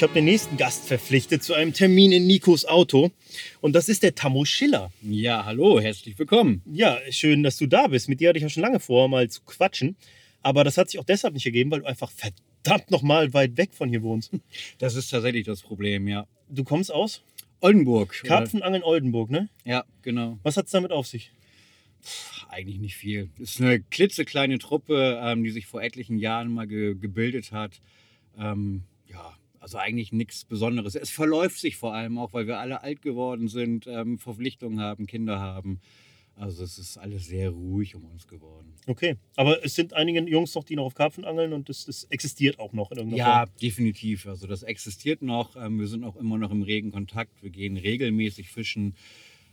Ich habe den nächsten Gast verpflichtet zu einem Termin in Nikos Auto. Und das ist der Tammo Schiller. Ja, hallo, herzlich willkommen. Ja, schön, dass du da bist. Mit dir hatte ich ja schon lange vor, mal zu quatschen. Aber das hat sich auch deshalb nicht ergeben, weil du einfach verdammt nochmal weit weg von hier wohnst. Das ist tatsächlich das Problem, ja. Du kommst aus? Oldenburg. Karpfenangeln Oldenburg, ne? Ja, genau. Was hat es damit auf sich? Pff, eigentlich nicht viel. Es ist eine klitzekleine Truppe, ähm, die sich vor etlichen Jahren mal ge gebildet hat. Ähm, also eigentlich nichts Besonderes. Es verläuft sich vor allem auch, weil wir alle alt geworden sind, ähm, Verpflichtungen haben, Kinder haben. Also es ist alles sehr ruhig um uns geworden. Okay, aber es sind einige Jungs noch, die noch auf Karpfen angeln und das, das existiert auch noch in irgendeiner Ja, Form. definitiv. Also das existiert noch. Ähm, Wir sind auch immer noch im regen Kontakt. Wir gehen regelmäßig fischen.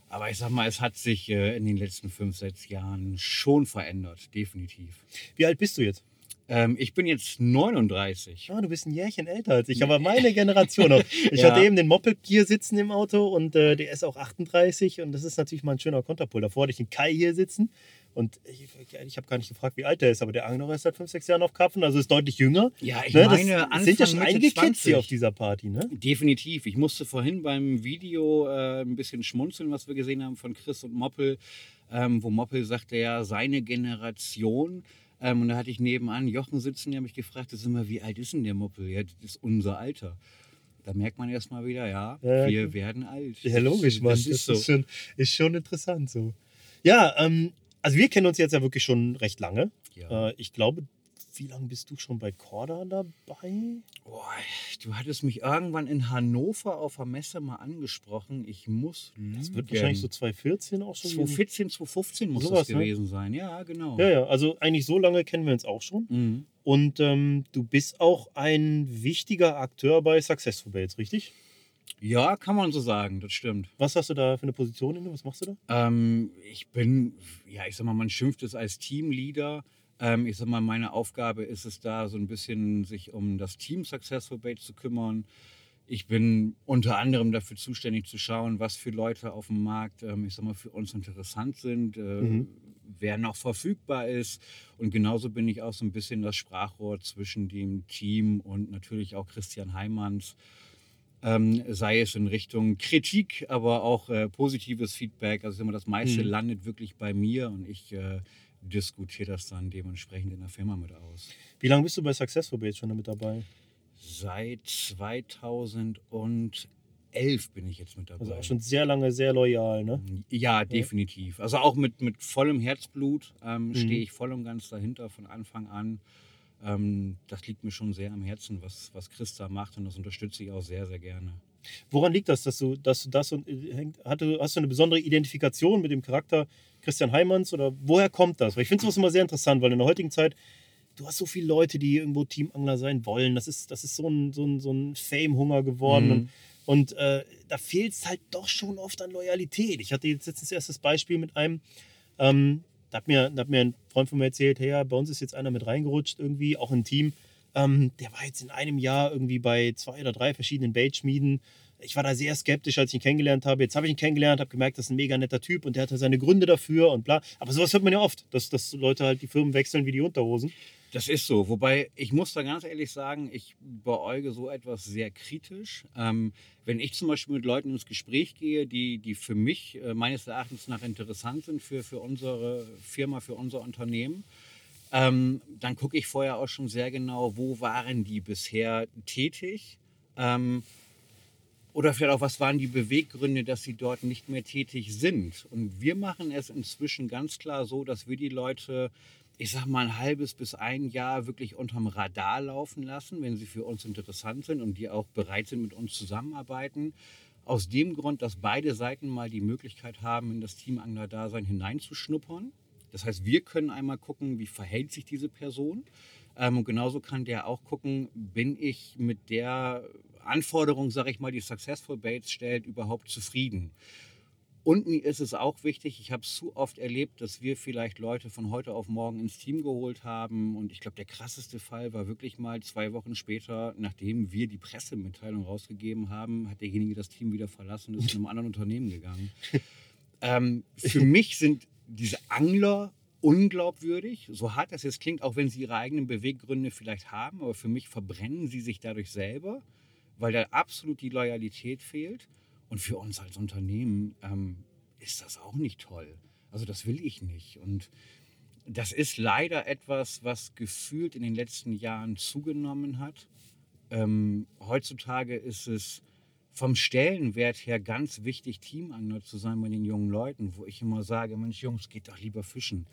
Aber ich sag mal, es hat sich äh, in den letzten fünf, sechs Jahren schon verändert. Definitiv. Wie alt bist du jetzt? Ähm, ich bin jetzt 39. Ah, du bist ein Jährchen älter als ich, aber meine Generation noch. Ich Ja. hatte eben den Moped hier sitzen im Auto und äh, der ist auch 38 und das ist natürlich mal ein schöner Konterpol. Davor hatte ich den Kai hier sitzen und ich, ich habe gar nicht gefragt, wie alt der ist, aber der Angler ist seit 5, 6 Jahren auf Karpfen, also ist deutlich jünger. Ja, ich Ne, meine, das sind ja schon Anfang, einige Mitte Kids hier 20. auf dieser Party, ne? Definitiv. Ich musste vorhin beim Video äh, ein bisschen schmunzeln, was wir gesehen haben von Chris und Moppel, ähm, wo Moppel sagte ja, seine Generation. Ähm, und da hatte ich nebenan Jochen sitzen, der mich gefragt, das ist immer, wie alt ist denn der Moppel? Ja, das ist unser Alter. Da merkt man erstmal wieder, ja, Ja, wir okay. werden alt. Ja, logisch, Mann. Das ist so. schon, ist schon interessant so. Ja, ähm, also wir kennen uns jetzt ja wirklich schon recht lange. Ja. Äh, ich glaube, wie lange bist du schon bei Corda dabei? Boah, du hattest mich irgendwann in Hannover auf der Messe mal angesprochen. Ich muss Das wird lügen. wahrscheinlich so 2014 auch schon. gewesen. 2014, 2015 muss Sowas, das ne? gewesen sein. Ja, genau. Ja, ja, also eigentlich so lange kennen wir uns auch schon. Mhm. Und ähm, du bist auch ein wichtiger Akteur bei Successful Baits, richtig? ja, kann man so sagen, das stimmt. Was hast du da für eine Position inne? Was machst du da? Ähm, ich bin, ja, ich sag mal, man schimpft es als Teamleader. Ähm, ich sag mal, meine Aufgabe ist es da, so ein bisschen sich um das Team Successful Bait zu kümmern. Ich bin unter anderem dafür zuständig zu schauen, was für Leute auf dem Markt, ähm, ich sag mal, für uns interessant sind, äh, Mhm. wer noch verfügbar ist. Und genauso bin ich auch so ein bisschen das Sprachrohr zwischen dem Team und natürlich auch Christian Heimanns ähm, sei es in Richtung Kritik, aber auch äh, positives Feedback. Also immer das meiste Mhm. landet wirklich bei mir und ich äh, diskutiere das dann dementsprechend in der Firma mit aus. Wie lange bist du bei Successful Baits schon damit dabei? Seit 2011 bin ich jetzt mit dabei. Also auch schon sehr lange, sehr loyal, ne? Ja, definitiv. Also auch mit, mit vollem Herzblut ähm, Mhm. stehe ich voll und ganz dahinter von Anfang an. Ähm, das liegt mir schon sehr am Herzen, was, was Chris da macht und das unterstütze ich auch sehr, sehr gerne. Woran liegt das, dass du, dass du das und äh, hängt, hatte, hast du eine besondere Identifikation mit dem Charakter Christian Heimanns oder woher kommt das? Weil ich finde sowas immer sehr interessant, weil in der heutigen Zeit, du hast so viele Leute, die irgendwo Teamangler sein wollen. Das ist, das ist so ein, so ein, so ein Fame-Hunger geworden. Mhm. Und, und äh, da fehlt es halt doch schon oft an Loyalität. Ich hatte jetzt letztens erst das Beispiel mit einem, ähm, da hat, mir, da hat mir ein Freund von mir erzählt, hey, ja, bei uns ist jetzt einer mit reingerutscht irgendwie, auch ein Team. Ähm, der war jetzt in einem Jahr irgendwie bei zwei oder drei verschiedenen Baitschmieden. Ich war da sehr skeptisch, als ich ihn kennengelernt habe. Jetzt habe ich ihn kennengelernt, habe gemerkt, das ist ein mega netter Typ und der hatte seine Gründe dafür und bla. Aber sowas hört man ja oft, dass, dass Leute halt die Firmen wechseln wie die Unterhosen. Das ist so. Wobei, ich muss da ganz ehrlich sagen, ich beäuge so etwas sehr kritisch. Ähm, wenn ich zum Beispiel mit Leuten ins Gespräch gehe, die, die für mich äh, meines Erachtens nach interessant sind für, für unsere Firma, für unser Unternehmen, ähm, dann gucke ich vorher auch schon sehr genau, wo waren die bisher tätig. Ähm, oder vielleicht auch, was waren die Beweggründe, dass sie dort nicht mehr tätig sind. Und wir machen es inzwischen ganz klar so, dass wir die Leute, ich sag mal, ein halbes bis ein Jahr wirklich unterm Radar laufen lassen, wenn sie für uns interessant sind und die auch bereit sind, mit uns zusammenarbeiten. Aus dem Grund, dass beide Seiten mal die Möglichkeit haben, in das Teamangler-Dasein hineinzuschnuppern. Das heißt, wir können einmal gucken, wie verhält sich diese Person. Ähm, und genauso kann der auch gucken, bin ich mit der Anforderung, sage ich mal, die Successful Baits stellt, überhaupt zufrieden. Und mir ist es auch wichtig, ich habe es zu oft erlebt, dass wir vielleicht Leute von heute auf morgen ins Team geholt haben. Und ich glaube, der krasseste Fall war wirklich mal zwei Wochen später, nachdem wir die Pressemitteilung rausgegeben haben, hat derjenige das Team wieder verlassen und ist zu einem anderen Unternehmen gegangen. ähm, für mich sind diese Angler unglaubwürdig, so hart das jetzt klingt, auch wenn sie ihre eigenen Beweggründe vielleicht haben, aber für mich verbrennen sie sich dadurch selber, weil da absolut die Loyalität fehlt. Und für uns als Unternehmen ähm, ist das auch nicht toll. Also das will ich nicht. Und das ist leider etwas, was gefühlt in den letzten Jahren zugenommen hat. Ähm, heutzutage ist es vom Stellenwert her ganz wichtig, Teamangler zu sein bei den jungen Leuten, wo ich immer sage, Mensch Jungs, geht doch lieber fischen.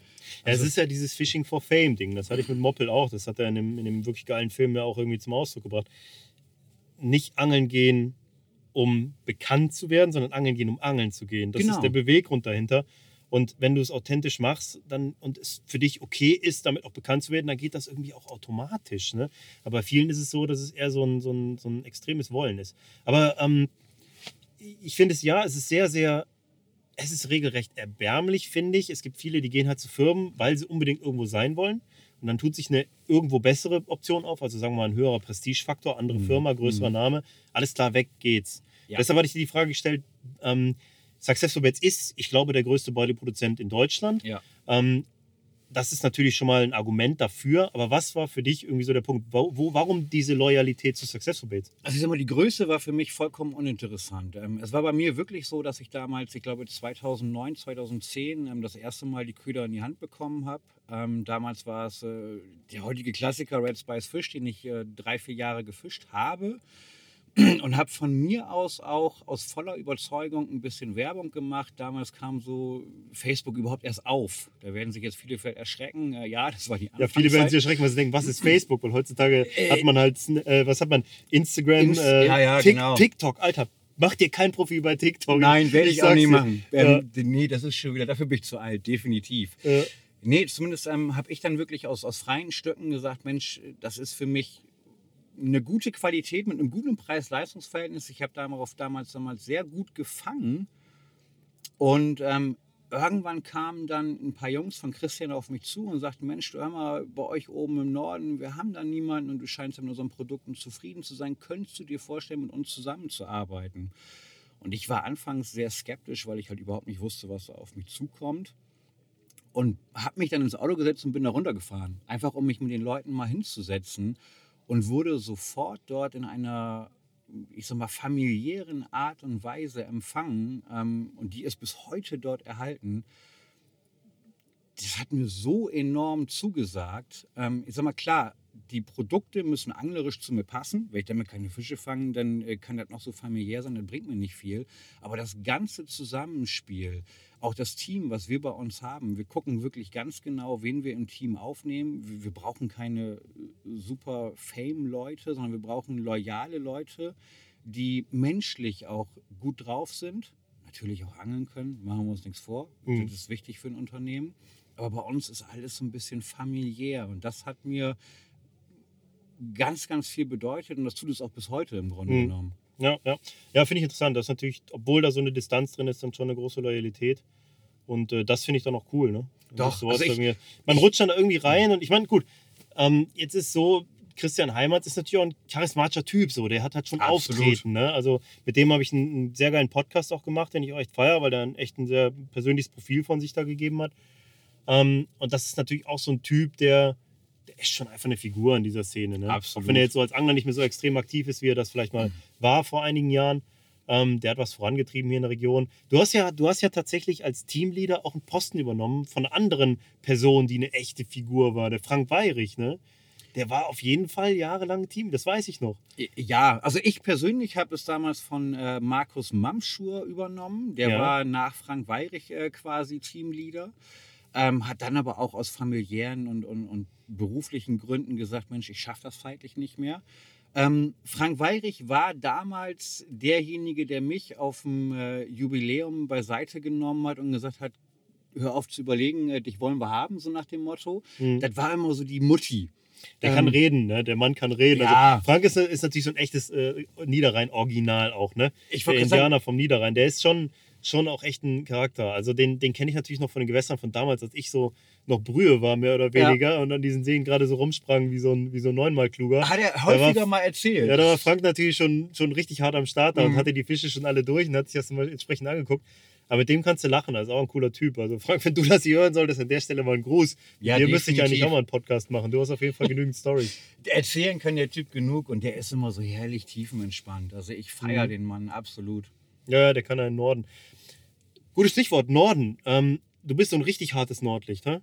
Also, es ist ja dieses Fishing for Fame Ding, das hatte ich mit Moppel auch, das hat er in dem, in dem wirklich geilen Film ja auch irgendwie zum Ausdruck gebracht. Nicht angeln gehen, um bekannt zu werden, sondern angeln gehen, um angeln zu gehen. Das genau. ist der Beweggrund dahinter. Und wenn du es authentisch machst dann, und es für dich okay ist, damit auch bekannt zu werden, dann geht das irgendwie auch automatisch. Ne? Aber bei vielen ist es so, dass es eher so ein, so ein, so ein extremes Wollen ist. Aber ähm, ich finde es ja, es ist sehr, sehr, es ist regelrecht erbärmlich, finde ich. Es gibt viele, die gehen halt zu Firmen, weil sie unbedingt irgendwo sein wollen. Und dann tut sich eine irgendwo bessere Option auf, also sagen wir mal ein höherer Prestigefaktor, andere mhm. Firma, größerer mhm. Name. Alles klar, weg geht's. Ja. Deshalb hatte ich dir die Frage gestellt, ähm, Successful Bets ist, ich glaube, der größte Beutelproduzent in Deutschland. Ja. Ähm, das ist natürlich schon mal ein Argument dafür. Aber was war für dich irgendwie so der Punkt? Wo, wo, warum diese Loyalität zu Successful Baits? Also ich sag mal, die Größe war für mich vollkommen uninteressant. Ähm, es war bei mir wirklich so, dass ich damals, ich glaube 2009, 2010, ähm, das erste Mal die Köder in die Hand bekommen habe. Ähm, damals war es äh, der heutige Klassiker Red Spice Fish, den ich äh, drei, vier Jahre gefischt habe und habe von mir aus auch aus voller Überzeugung ein bisschen Werbung gemacht. Damals kam so Facebook überhaupt erst auf. Da werden sich jetzt viele vielleicht erschrecken. Äh, ja, das war die Ja, viele werden sich erschrecken, weil sie denken, was ist Facebook? Weil heutzutage äh, hat man halt, äh, was hat man? Instagram, Inst äh, ja, ja, genau. TikTok, Alter. Mach dir kein Profil bei TikTok. Nein, werde ich, ich auch nie machen. Ähm, ja. Nee, das ist schon wieder, dafür bin ich zu alt, definitiv. Ja. Nee, zumindest ähm, habe ich dann wirklich aus, aus freien Stücken gesagt, Mensch, das ist für mich eine gute Qualität mit einem guten Preis-Leistungs-Verhältnis. Ich habe darauf damals, damals sehr gut gefangen. Und ähm, irgendwann kamen dann ein paar Jungs von Christian auf mich zu und sagten, Mensch, du hör mal, bei euch oben im Norden, wir haben da niemanden und du scheinst mit unseren Produkten zufrieden zu sein. Könntest du dir vorstellen, mit uns zusammenzuarbeiten? Und ich war anfangs sehr skeptisch, weil ich halt überhaupt nicht wusste, was auf mich zukommt. Und habe mich dann ins Auto gesetzt und bin da runtergefahren. Einfach um mich mit den Leuten mal hinzusetzen und wurde sofort dort in einer, ich sag mal, familiären Art und Weise empfangen ähm, und die ist bis heute dort erhalten. Das hat mir so enorm zugesagt. Ähm, ich sag mal, klar, die Produkte müssen anglerisch zu mir passen. Wenn ich damit keine Fische fange, dann äh, kann das noch so familiär sein, das bringt mir nicht viel. Aber das ganze Zusammenspiel, auch das Team, was wir bei uns haben, wir gucken wirklich ganz genau, wen wir im Team aufnehmen. Wir, brauchen keine äh, super Fame-Leute, sondern wir brauchen loyale Leute, die menschlich auch gut drauf sind, natürlich auch angeln können, machen wir uns nichts vor. Mhm. Das ist wichtig für ein Unternehmen. Aber bei uns ist alles so ein bisschen familiär und das hat mir ganz, ganz viel bedeutet und das tut es auch bis heute im Grunde mhm. genommen. Ja, ja. Ja, finde ich interessant. Das ist natürlich, obwohl da so eine Distanz drin ist, dann schon eine große Loyalität. Und äh, das finde ich dann auch cool, ne? Doch, also ich, man ich, rutscht dann da irgendwie rein und ich meine, gut, ähm, jetzt ist so, Christian Heimatz ist natürlich auch ein charismatischer Typ, so, der hat halt schon Absolut. Auftreten, ne? Also mit dem habe ich einen, einen, sehr geilen Podcast auch gemacht, den ich auch echt feiere, weil der ein echt ein sehr persönliches Profil von sich da gegeben hat. Ähm, und das ist natürlich auch so ein Typ, der, ist schon einfach eine Figur in dieser Szene. Ne? Absolut. Auch wenn er jetzt so als Angler nicht mehr so extrem aktiv ist, wie er das vielleicht mal mhm. war vor einigen Jahren. Ähm, der hat was vorangetrieben hier in der Region. Du hast, ja, du hast ja tatsächlich als Teamleader auch einen Posten übernommen von anderen Person, die eine echte Figur war, der Frank Weirich, ne? Der war auf jeden Fall jahrelang Team, das weiß ich noch. Ja, also ich persönlich habe es damals von äh, Markus Mamschur übernommen. Der ja. war nach Frank Weirich äh, quasi Teamleader. Ähm, hat dann aber auch aus familiären und, und, und beruflichen Gründen gesagt, Mensch, ich schaffe das zeitlich nicht mehr. Ähm, Frank Weirich war damals derjenige, der mich auf dem äh, Jubiläum beiseite genommen hat und gesagt hat, hör auf zu überlegen, äh, dich wollen wir haben, so nach dem Motto. Mhm. Das war immer so die Mutti. Der ähm, kann reden, ne? Der Mann kann reden. Ja. Also Frank ist, ist, natürlich so ein echtes äh, Niederrhein-Original auch, ne? Ich der Indianer sagen, vom Niederrhein. Der ist schon, schon auch echt ein Charakter. Also den, den kenne ich natürlich noch von den Gewässern von damals, als ich so noch Brühe war, mehr oder weniger, ja. und an diesen Seen gerade so rumsprang wie so ein, wie so ein neunmal kluger. Hat er häufiger war, mal erzählt. Ja, da war Frank natürlich schon, schon richtig hart am Start mhm. und hatte die Fische schon alle durch und hat sich das mal entsprechend angeguckt. Aber mit dem kannst du lachen, also auch ein cooler Typ. Also Frank, wenn du das hier hören solltest, an der Stelle mal einen Gruß. Ja, Hier müsste ich eigentlich auch mal einen Podcast machen. Du hast auf jeden Fall genügend Stories. Erzählen kann der Typ genug und der ist immer so herrlich tiefenentspannt. Also ich feiere Mhm. den Mann absolut. Ja, der kann ja in den Norden. Gutes Stichwort, Norden. Ähm, du bist so ein richtig hartes Nordlicht, hä?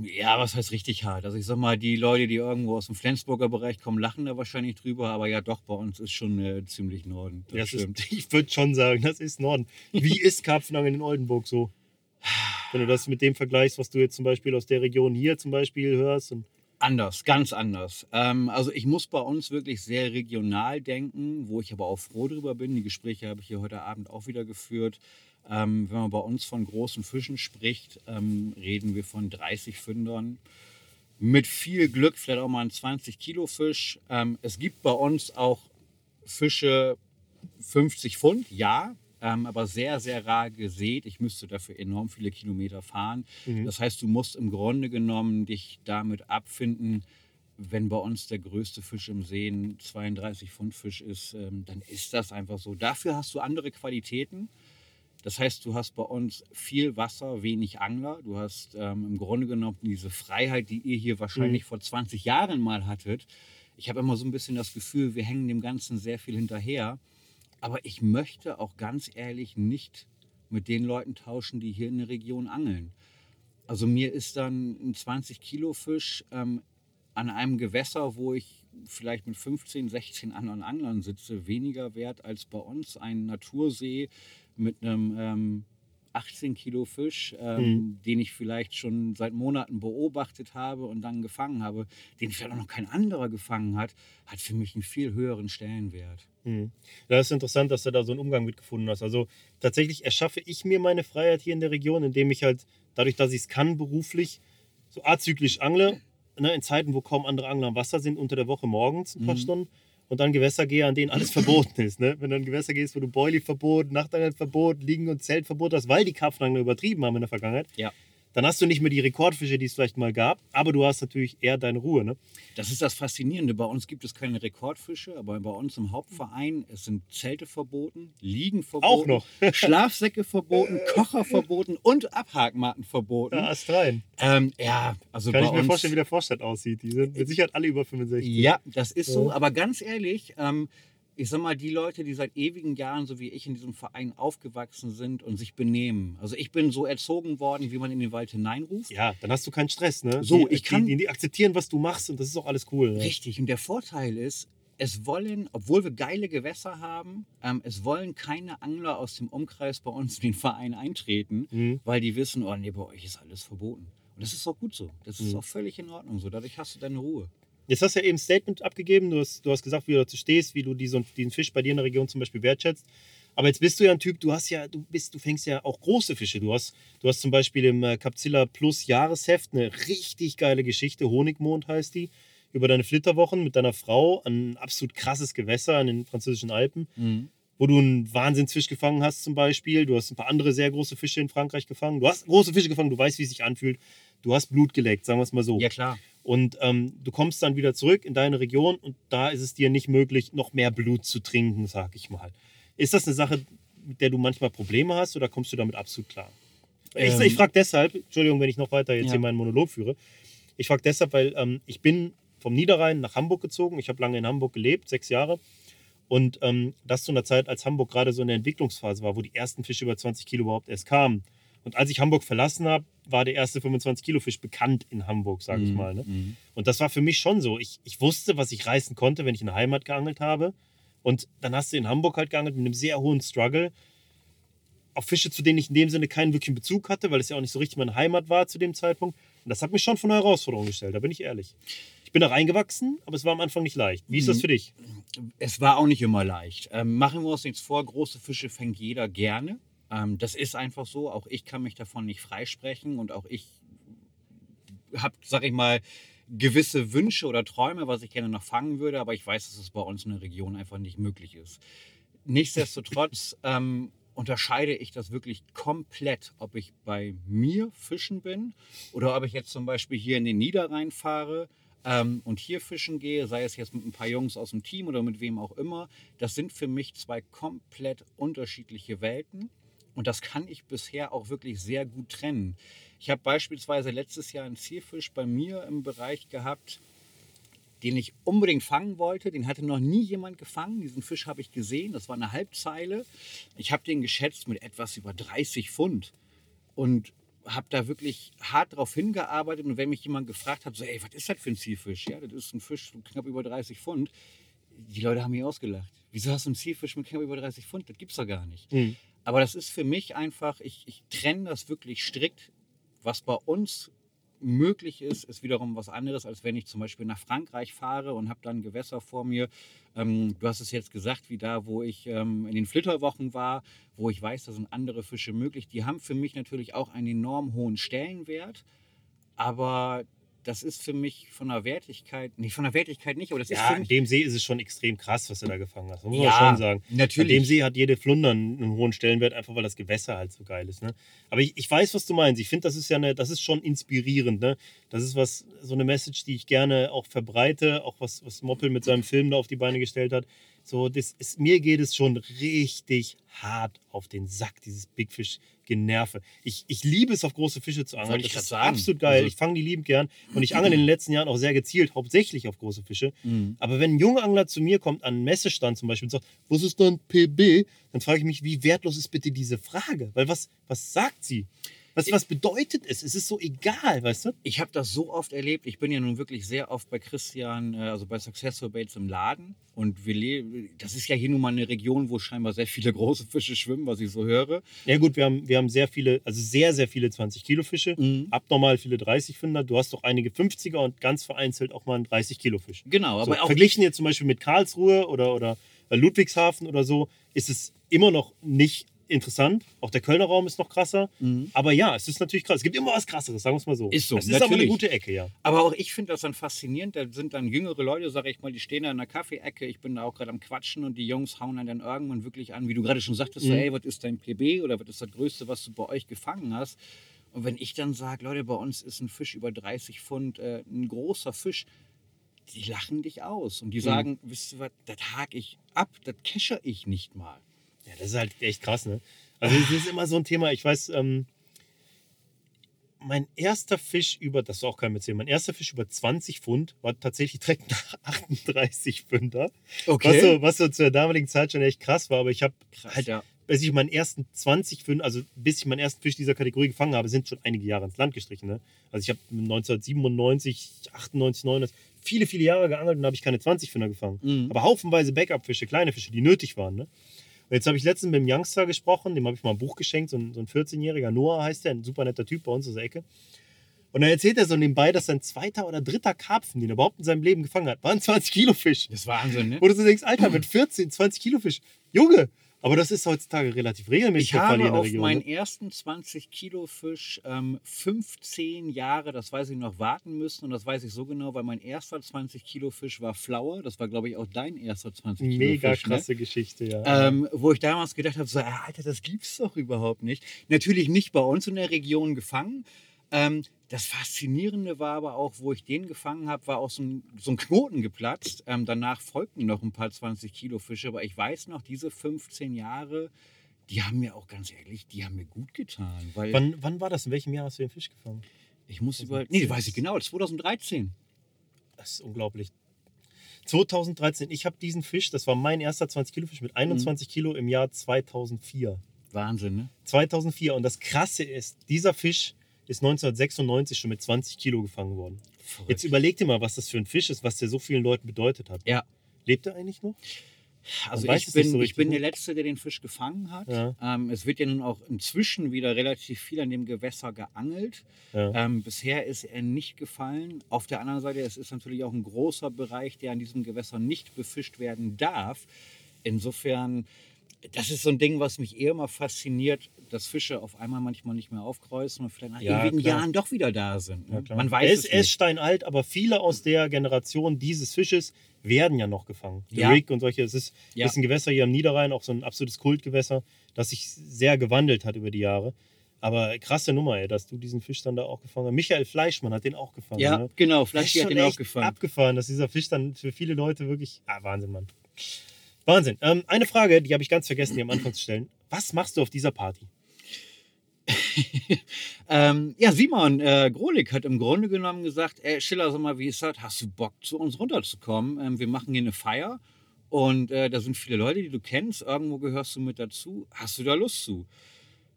Ja, was heißt richtig hart? Also ich sag mal, die Leute, die irgendwo aus dem Flensburger Bereich kommen, lachen da wahrscheinlich drüber, aber ja doch, bei uns ist schon äh, ziemlich Norden. Das Das stimmt. ist, ich würde schon sagen, das ist Norden. Wie ist Karpfenangeln in Oldenburg so? Wenn du das mit dem vergleichst, was du jetzt zum Beispiel aus der Region hier zum Beispiel hörst. Und, Anders, ganz anders. Ähm, also ich muss bei uns wirklich sehr regional denken, wo ich aber auch froh drüber bin. Die Gespräche habe ich hier heute Abend auch wieder geführt. Ähm, wenn man bei uns von großen Fischen spricht, ähm, reden wir von 30 Fündern. Mit viel Glück vielleicht auch mal ein 20 Kilo Fisch. Ähm, es gibt bei uns auch Fische 50 Pfund, ja, ähm, aber sehr, sehr rar gesät. Ich müsste dafür enorm viele Kilometer fahren. Mhm. Das heißt, du musst im Grunde genommen dich damit abfinden, wenn bei uns der größte Fisch im See ein 32 Pfund Fisch ist, ähm, dann ist das einfach so. Dafür hast du andere Qualitäten. Das heißt, du hast bei uns viel Wasser, wenig Angler. Du hast ähm, im Grunde genommen diese Freiheit, die ihr hier wahrscheinlich vor 20 Jahren mal hattet. Ich habe immer so ein bisschen das Gefühl, wir hängen dem Ganzen sehr viel hinterher. Aber ich möchte auch ganz ehrlich nicht mit den Leuten tauschen, die hier in der Region angeln. Also mir ist dann ein 20 Kilo Fisch ähm, an einem Gewässer, wo ich vielleicht mit 15, 16 anderen Anglern sitze, weniger wert als bei uns ein Natursee mit einem ähm, 18 Kilo Fisch, ähm, Mhm. den ich vielleicht schon seit Monaten beobachtet habe und dann gefangen habe, den vielleicht auch noch kein anderer gefangen hat, hat für mich einen viel höheren Stellenwert. Mhm. Das ist interessant, dass du da so einen Umgang mitgefunden hast. Also tatsächlich erschaffe ich mir meine Freiheit hier in der Region, indem ich halt, dadurch, dass ich es kann, beruflich so azyklisch angle, ne, in Zeiten, wo kaum andere Angler am Wasser sind, unter der Woche morgens ein paar Mhm. Stunden und dann Gewässer gehe, an denen alles verboten ist. Ne? Wenn du in Gewässer gehst, wo du Boilie-Verbot, Nachtangeln-Verbot, Liegen- und Zeltverbot hast, weil die Karpfenangler übertrieben haben in der Vergangenheit, Ja. Dann hast du nicht mehr die Rekordfische, die es vielleicht mal gab, aber du hast natürlich eher deine Ruhe. Ne? Das ist das Faszinierende. Bei uns gibt es keine Rekordfische, aber bei uns im Hauptverein es sind Zelte verboten, Liegen verboten, Auch noch. Schlafsäcke verboten, Kocher verboten und Abhakmatten verboten. Ja, Ast rein. Ähm, ja, also Kann bei ich mir uns, vorstellen, wie der Vorstand aussieht. Die sind mit Sicherheit alle über 65. Ja, das ist so. Aber ganz ehrlich, ähm, ich sag mal, die Leute, die seit ewigen Jahren, so wie ich, in diesem Verein aufgewachsen sind und sich benehmen. Also ich bin so erzogen worden, wie man in den Wald hineinruft. Ja, dann hast du keinen Stress, ne? So, die, ich kann- Die, die akzeptieren, was du machst und das ist auch alles cool. Ne? Richtig. Und der Vorteil ist, es wollen, obwohl wir geile Gewässer haben, ähm, es wollen keine Angler aus dem Umkreis bei uns in den Verein eintreten, Mhm. weil die wissen, oh nee, bei euch ist alles verboten. Und das ist auch gut so. Das ist Mhm. auch völlig in Ordnung so. Dadurch hast du deine Ruhe. Jetzt hast du ja eben ein Statement abgegeben. Du hast, du hast gesagt, wie du dazu stehst, wie du diesen, diesen Fisch bei dir in der Region zum Beispiel wertschätzt. Aber jetzt bist du ja ein Typ, du hast ja, du bist, du fängst ja auch große Fische. Du hast, du hast zum Beispiel im äh, Capzilla Plus Jahresheft eine richtig geile Geschichte, Honigmond heißt die, über deine Flitterwochen mit deiner Frau an ein absolut krasses Gewässer an den französischen Alpen. wo du einen Wahnsinnsfisch gefangen hast zum Beispiel. Du hast ein paar andere sehr große Fische in Frankreich gefangen. Du hast große Fische gefangen, du weißt, wie es sich anfühlt. Du hast Blut geleckt, sagen wir es mal so. Ja, klar. Und ähm, du kommst dann wieder zurück in deine Region und da ist es dir nicht möglich, noch mehr Blut zu trinken, sag ich mal. Ist das eine Sache, mit der du manchmal Probleme hast oder kommst du damit absolut klar? Ich, Ähm. ich frage deshalb, Entschuldigung, wenn ich noch weiter jetzt Ja. hier meinen Monolog führe. Ich frage deshalb, weil ähm, ich bin vom Niederrhein nach Hamburg gezogen. Ich habe lange in Hamburg gelebt, sechs Jahre. Und ähm, das zu einer Zeit, als Hamburg gerade so in der Entwicklungsphase war, wo die ersten Fische über 20 Kilo überhaupt erst kamen. Und als ich Hamburg verlassen habe, war der erste 25-Kilo-Fisch bekannt in Hamburg, sage ich Mhm, mal. Ne? mhm. Und das war für mich schon so. Ich, ich wusste, was ich reißen konnte, wenn ich in der Heimat geangelt habe. Und dann hast du in Hamburg halt geangelt mit einem sehr hohen Struggle. Auf Fische, zu denen ich in dem Sinne keinen wirklichen Bezug hatte, weil es ja auch nicht so richtig meine Heimat war zu dem Zeitpunkt. Und das hat mich schon vor eine Herausforderung gestellt, da bin ich ehrlich. Ich bin da reingewachsen, aber es war am Anfang nicht leicht. Wie ist das Mhm. für dich? Es war auch nicht immer leicht. Ähm, machen wir uns nichts vor, große Fische fängt jeder gerne. Ähm, das ist einfach so. Auch ich kann mich davon nicht freisprechen und auch ich habe, sag ich mal, gewisse Wünsche oder Träume, was ich gerne noch fangen würde, aber ich weiß, dass es bei uns in der Region einfach nicht möglich ist. Nichtsdestotrotz ähm, unterscheide ich das wirklich komplett, ob ich bei mir fischen bin oder ob ich jetzt zum Beispiel hier in den Niederrhein fahre ähm, und hier fischen gehe, sei es jetzt mit ein paar Jungs aus dem Team oder mit wem auch immer. Das sind für mich zwei komplett unterschiedliche Welten. Und das kann ich bisher auch wirklich sehr gut trennen. Ich habe beispielsweise letztes Jahr einen Zierfisch bei mir im Bereich gehabt, den ich unbedingt fangen wollte. Den hatte noch nie jemand gefangen. Diesen Fisch habe ich gesehen. Das war eine Halbzeile. Ich habe den geschätzt mit etwas über 30 Pfund. Und habe da wirklich hart drauf hingearbeitet. Und wenn mich jemand gefragt hat, so, ey, was ist das für ein Zielfisch? Ja, das ist ein Fisch knapp über 30 Pfund. Die Leute haben mich ausgelacht. Wieso hast du einen Zielfisch mit knapp über 30 Pfund? Das gibt es doch gar nicht. Mhm. Aber das ist für mich einfach, ich, ich trenne das wirklich strikt. Was bei uns möglich ist, ist wiederum was anderes, als wenn ich zum Beispiel nach Frankreich fahre und habe dann Gewässer vor mir. Ähm, du hast es jetzt gesagt, wie da, wo ich ähm, in den Flitterwochen war, wo ich weiß, da sind andere Fische möglich. Die haben für mich natürlich auch einen enorm hohen Stellenwert, aber das ist für mich von der Wertigkeit, nicht von der Wertigkeit nicht, aber das ja, ist in mich, dem See ist es schon extrem krass, was du da gefangen hast. Das muss Ja, man schon sagen. natürlich. In dem See hat jede Flunder einen einen hohen Stellenwert, einfach weil das Gewässer halt so geil ist. Ne? Aber ich, ich weiß, was du meinst. Ich finde, das ist ja eine, das ist schon inspirierend. Ne? Das ist was, so eine Message, die ich gerne auch verbreite, auch was, was Moppel mit seinem Film da auf die Beine gestellt hat. So, das ist, mir geht es schon richtig hart auf den Sack, dieses Big Fish Generve. Ich, ich liebe es, auf große Fische zu angeln. Ich Das ist absolut geil. Also- ich fange die liebend gern. Und ich angel in den letzten Jahren auch sehr gezielt, hauptsächlich auf große Fische. Mhm. Aber wenn ein junger Angler zu mir kommt, an einen Messestand zum Beispiel und sagt, was ist denn PB? Dann frage ich mich, wie wertlos ist bitte diese Frage? Weil was, was sagt sie? Was, was bedeutet es? Es ist so egal, weißt du? Ich habe das so oft erlebt. Ich bin ja nun wirklich sehr oft bei Christian, äh, also bei Successful Baits im Laden. Und wir das ist ja hier nun mal eine Region, wo scheinbar sehr viele große Fische schwimmen, was ich so höre. Ja gut, wir haben, wir haben sehr viele, also sehr, sehr viele 20 Kilo Fische. Mhm. Abnormal viele 30 Finder. Du hast doch einige 50er und ganz vereinzelt auch mal einen 30 Kilo Fisch. Genau, So, aber auch verglichen jetzt zum Beispiel mit Karlsruhe oder, oder äh, Ludwigshafen oder so, ist es immer noch nicht interessant. Auch der Kölner Raum ist noch krasser. Mhm. Aber ja, es ist natürlich krass. Es gibt immer was krasseres, sagen wir es mal so. Ist so, Es ist aber eine natürlich. gute Ecke, ja. Aber auch ich finde das dann faszinierend. Da sind dann jüngere Leute, sage ich mal, die stehen da in der Kaffeeecke. Ich bin da auch gerade am Quatschen und die Jungs hauen dann, irgendwann wirklich an, wie du gerade schon sagtest, so, Mhm. ey, was ist dein PB oder was ist das Größte, was du bei euch gefangen hast? Und wenn ich dann sage, Leute, bei uns ist ein Fisch über 30 Pfund, äh, ein großer Fisch, die lachen dich aus. Und die sagen, wisst ihr was, das hake ich ab, das kescher ich nicht mal. Ja, das ist halt echt krass, ne? Also es ist immer so ein Thema, ich weiß, ähm, mein erster Fisch über, das ist auch kein erzählen, mein erster Fisch über 20 Pfund war tatsächlich direkt nach 38 Pfünder. Was, so, was so zur damaligen Zeit schon echt krass war, aber ich habe halt, ja. bis ich meinen ersten 20 Pfund, also bis ich meinen ersten Fisch dieser Kategorie gefangen habe, sind schon einige Jahre ins Land gestrichen. Ne? Also ich habe 1997, 98, 99, viele, viele Jahre geangelt und habe ich keine 20 Pfünder gefangen. Mhm. Aber haufenweise Backup-Fische, kleine Fische, die nötig waren. Ne? Und jetzt habe ich letztens mit dem Youngster gesprochen, dem habe ich mal ein Buch geschenkt, so ein, so ein 14-Jähriger, Noah heißt der, ein super netter Typ bei uns aus der Ecke. Und dann erzählt er so nebenbei, dass sein zweiter oder dritter Karpfen, den er überhaupt in seinem Leben gefangen hat, war ein 20-Kilo-Fisch. Das ist Wahnsinn, ne? Wo du so denkst, Alter, mit 14, 20 Kilo Fisch. Junge! Aber das ist heutzutage relativ regelmäßig Ich der Fall hier habe in der auf Region. meinen ne? ersten 20 Kilo Fisch ähm, 15 Jahre, das weiß ich noch, warten müssen. Und das weiß ich so genau, weil mein erster 20 Kilo Fisch war Flower. Das war, glaube ich, auch dein erster 20 Kilo Mega Fisch. krasse Geschichte, ja. Ne? Ähm, wo ich damals gedacht habe, so, ah, Alter, das gibt's doch überhaupt nicht. Natürlich nicht bei uns in der Region gefangen. Ähm, das Faszinierende war aber auch, wo ich den gefangen habe, war auch so ein, so ein Knoten geplatzt. Ähm, danach folgten noch ein paar 20 Kilo Fische, aber ich weiß noch, diese 15 Jahre, die haben mir auch ganz ehrlich, die haben mir gut getan. Weil wann, wann war das? In welchem Jahr hast du den Fisch gefangen? ich muss über. Nee, weiß ich genau, 2013. Das ist unglaublich. 2013, ich habe diesen Fisch, das war mein erster 20-Kilo-Fisch mit 21 Kilo im Jahr 2004. Wahnsinn, ne? 2004. Und das Krasse ist, dieser Fisch ist 1996 schon mit 20 Kilo gefangen worden. Verrückt. Jetzt überleg dir mal, was das für ein Fisch ist, was der so vielen Leuten bedeutet hat. Ja. Lebt er eigentlich noch? Also ich bin, so ich bin der Letzte, der den Fisch gefangen hat. Ja. Ähm, es wird ja nun auch inzwischen wieder relativ viel an dem Gewässer geangelt. Ja. Ähm, bisher ist er nicht gefallen. Auf der anderen Seite, es ist natürlich auch ein großer Bereich, der an diesem Gewässer nicht befischt werden darf. Insofern, das ist so ein Ding, was mich eher mal fasziniert, dass Fische auf einmal manchmal nicht mehr aufkreuzen und vielleicht nach Ja, ewigen klar. Jahren doch wieder da sind. Ne? Ja. Man weiß es er ist steinalt, aber viele aus der Generation dieses Fisches werden ja noch gefangen. Der Ja. Rig und solche. Es ist, Ja. ist ein Gewässer hier am Niederrhein, auch so ein absolutes Kultgewässer, das sich sehr gewandelt hat über die Jahre. Aber krasse Nummer, ey, dass du diesen Fisch dann da auch gefangen hast. Michael Fleischmann hat den auch gefangen. Ja, ne? genau. Ist hat ihn auch gefangen. abgefahren, dass dieser Fisch dann für viele Leute wirklich. Ah, Wahnsinn, Mann. Wahnsinn. Ähm, eine Frage, die habe ich ganz vergessen, die am Anfang zu stellen. Was machst du auf dieser Party? ähm, ja, Simon äh, Grolik hat im Grunde genommen gesagt, ey, Schiller, sag mal, wie ist das? Hast du Bock, zu uns runterzukommen? Ähm, wir machen hier eine Feier und äh, da sind viele Leute, die du kennst. Irgendwo gehörst du mit dazu. Hast du da Lust zu?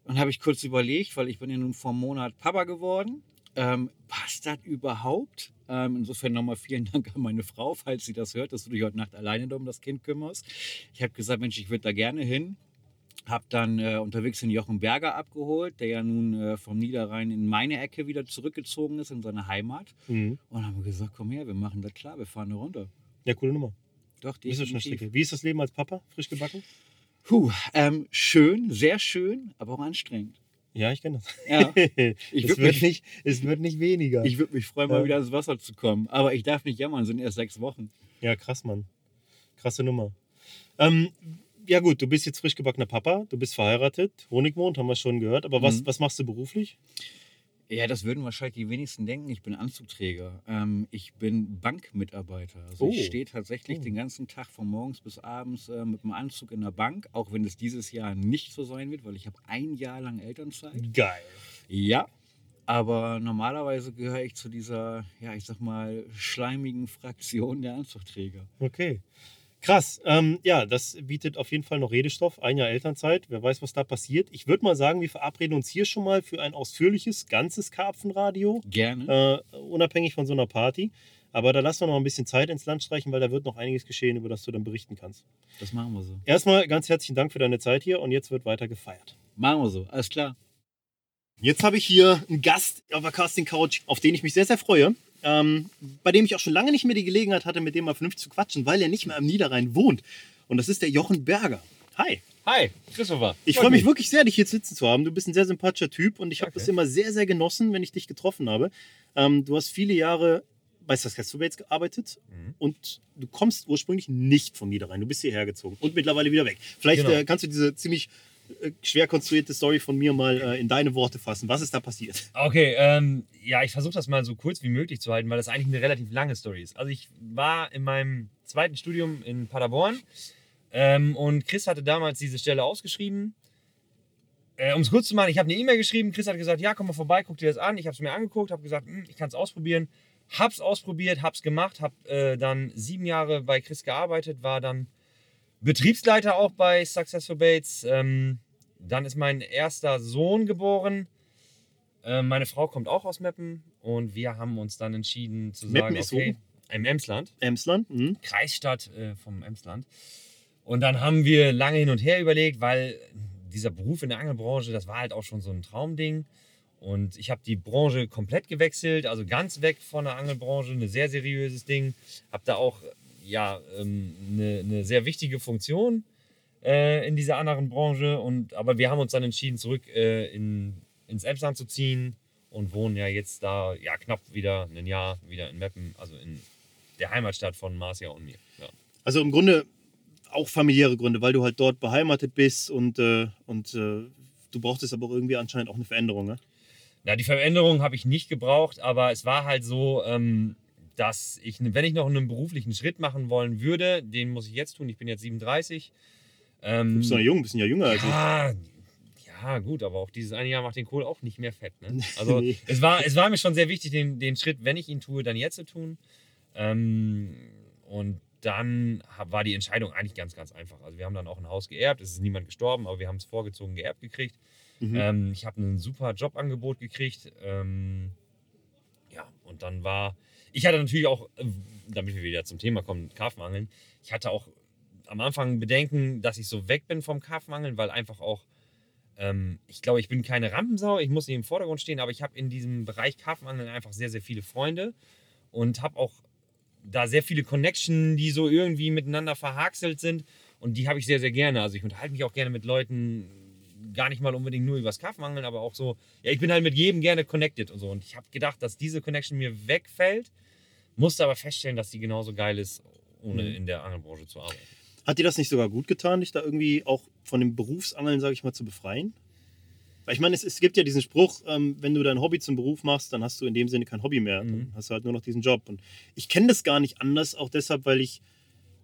Dann habe ich kurz überlegt, weil ich bin ja nun vor einem Monat Papa geworden. Ähm, passt das überhaupt? Ähm, insofern nochmal vielen Dank an meine Frau, falls sie das hört, dass du dich heute Nacht alleine um das Kind kümmerst. Ich habe gesagt, Mensch, ich würde da gerne hin. Habe dann äh, unterwegs den Jochen Berger abgeholt, der ja nun äh, vom Niederrhein in meine Ecke wieder zurückgezogen ist, in seine Heimat. Mhm. Und haben gesagt, komm her, wir machen das klar, wir fahren eine runter. Ja, coole Nummer. Doch, Ist definitiv. Strecke. Wie ist das Leben als Papa? Frisch gebacken? Puh, ähm, schön, sehr schön, aber auch anstrengend. Ja, ich kenne das. Ja, ich es, wird mich- nicht, es wird nicht weniger. ich würde mich freuen, Ja. mal wieder ins Wasser zu kommen. Aber ich darf nicht jammern, sind erst sechs Wochen. ja, krass, Mann. Krasse Nummer. Ähm, ja gut, du bist jetzt frisch gebackener Papa, du bist verheiratet, Honigmond, haben wir schon gehört. Aber was, Mhm. was machst du beruflich? Ja, das würden wahrscheinlich die wenigsten denken. Ich bin Anzugträger. Ähm, ich bin Bankmitarbeiter. Also Oh. ich stehe tatsächlich Oh. den ganzen Tag von morgens bis abends äh, mit dem Anzug in der Bank, auch wenn es dieses Jahr nicht so sein wird, weil ich habe ein Jahr lang Elternzeit. Geil. Ja, aber normalerweise gehöre ich zu dieser, ja, ich sag mal, schleimigen Fraktion der Anzugträger. Okay. Krass. Ähm, ja, das bietet auf jeden Fall noch Redestoff. Ein Jahr Elternzeit. Wer weiß, was da passiert. Ich würde mal sagen, wir verabreden uns hier schon mal für ein ausführliches, ganzes Karpfenradio. Gerne. Äh, unabhängig von so einer Party. Aber da lassen wir noch ein bisschen Zeit ins Land streichen, weil da wird noch einiges geschehen, über das du dann berichten kannst. Das machen wir so. Erstmal ganz herzlichen Dank für deine Zeit hier und jetzt wird weiter gefeiert. Machen wir so. Alles klar. Jetzt habe ich hier einen Gast auf der Casting Couch, auf den ich mich sehr, sehr freue. Ähm, bei dem ich auch schon lange nicht mehr die Gelegenheit hatte, mit dem mal vernünftig zu quatschen, weil er nicht mehr am Niederrhein wohnt. Und das ist der Jochen Berger. Hi. Hi, Christopher. Ich freue mich wirklich sehr, dich hier sitzen zu haben. Du bist ein sehr sympathischer Typ und ich habe das immer sehr, sehr genossen, wenn ich dich getroffen habe. Ähm, du hast viele Jahre bei Success Bates gearbeitet Mhm. und du kommst ursprünglich nicht vom Niederrhein. Du bist hierher gezogen und mittlerweile wieder weg. Vielleicht Genau. äh, kannst du diese ziemlich schwer konstruierte Story von mir mal äh, in deine Worte fassen. Was ist da passiert? Okay, ähm, ja, ich versuche das mal so kurz wie möglich zu halten, weil das eigentlich eine relativ lange Story ist. Also ich war in meinem zweiten Studium in Paderborn ähm, und Chris hatte damals diese Stelle ausgeschrieben. Äh, um es kurz zu machen, ich habe eine E-Mail geschrieben, Chris hat gesagt, ja, komm mal vorbei, guck dir das an. Ich habe es mir angeguckt, habe gesagt, hm, ich kann es ausprobieren. Hab's ausprobiert, hab's gemacht, hab äh, dann sieben Jahre bei Chris gearbeitet, war dann Betriebsleiter auch bei Successful Bates. Ähm, dann ist mein erster Sohn geboren. Äh, meine Frau kommt auch aus Meppen und wir haben uns dann entschieden zu Meppen sagen, ist okay, im Emsland, Emsland? Mhm. Kreisstadt äh, vom Emsland. Und dann haben wir lange hin und her überlegt, weil dieser Beruf in der Angelbranche, das war halt auch schon so ein Traumding. Und ich habe die Branche komplett gewechselt, also ganz weg von der Angelbranche, ein sehr seriöses Ding. Habe da auch ja, ähm, eine, eine sehr wichtige Funktion äh, in dieser anderen Branche. Und, aber wir haben uns dann entschieden, zurück äh, in, ins Emsland zu ziehen und wohnen ja jetzt da ja, knapp wieder ein Jahr wieder in Meppen, also in der Heimatstadt von Marcia und mir. Ja. Also im Grunde auch familiäre Gründe, weil du halt dort beheimatet bist und, äh, und äh, du brauchtest aber auch irgendwie anscheinend auch eine Veränderung. Ne? Na, die Veränderung habe ich nicht gebraucht, aber es war halt so, ähm, dass ich, wenn ich noch einen beruflichen Schritt machen wollen würde, den muss ich jetzt tun. Ich bin jetzt 37. Ähm, Du bist noch jung, bisschen ja jünger als ich. ja, ja, gut, aber auch dieses eine Jahr macht den Kohl auch nicht mehr fett. Ne? Also Nee. es, war, es war mir schon sehr wichtig, den, den Schritt, wenn ich ihn tue, dann jetzt zu tun. Ähm, und dann war die Entscheidung eigentlich ganz, ganz einfach. Also wir haben dann auch ein Haus geerbt, es ist niemand gestorben, aber wir haben es vorgezogen geerbt gekriegt. Mhm. Ähm, ich habe ein super Jobangebot gekriegt. Ähm, ja, und dann war, ich hatte natürlich auch, äh, damit wir wieder zum Thema kommen, Karpfenangeln, ich hatte auch am Anfang Bedenken, dass ich so weg bin vom Karpfenangeln, weil einfach auch, ähm, ich glaube, ich bin keine Rampensau, ich muss nicht im Vordergrund stehen, aber ich habe in diesem Bereich Karpfenangeln einfach sehr, sehr viele Freunde und habe auch da sehr viele Connection, die so irgendwie miteinander verhaxelt sind und die habe ich sehr, sehr gerne. Also ich unterhalte mich auch gerne mit Leuten, gar nicht mal unbedingt nur übers Karpfenangeln, aber auch so, ja, ich bin halt mit jedem gerne connected und so. Und ich habe gedacht, dass diese Connection mir wegfällt, musste aber feststellen, dass die genauso geil ist, ohne Mhm. in der Angelbranche zu arbeiten. Hat dir das nicht sogar gut getan, dich da irgendwie auch von dem Berufsangeln, sage ich mal, zu befreien? Weil ich meine, es, es gibt ja diesen Spruch, ähm, wenn du dein Hobby zum Beruf machst, dann hast du in dem Sinne kein Hobby mehr. Mhm. Dann hast du halt nur noch diesen Job. Und ich kenne das gar nicht anders, auch deshalb, weil ich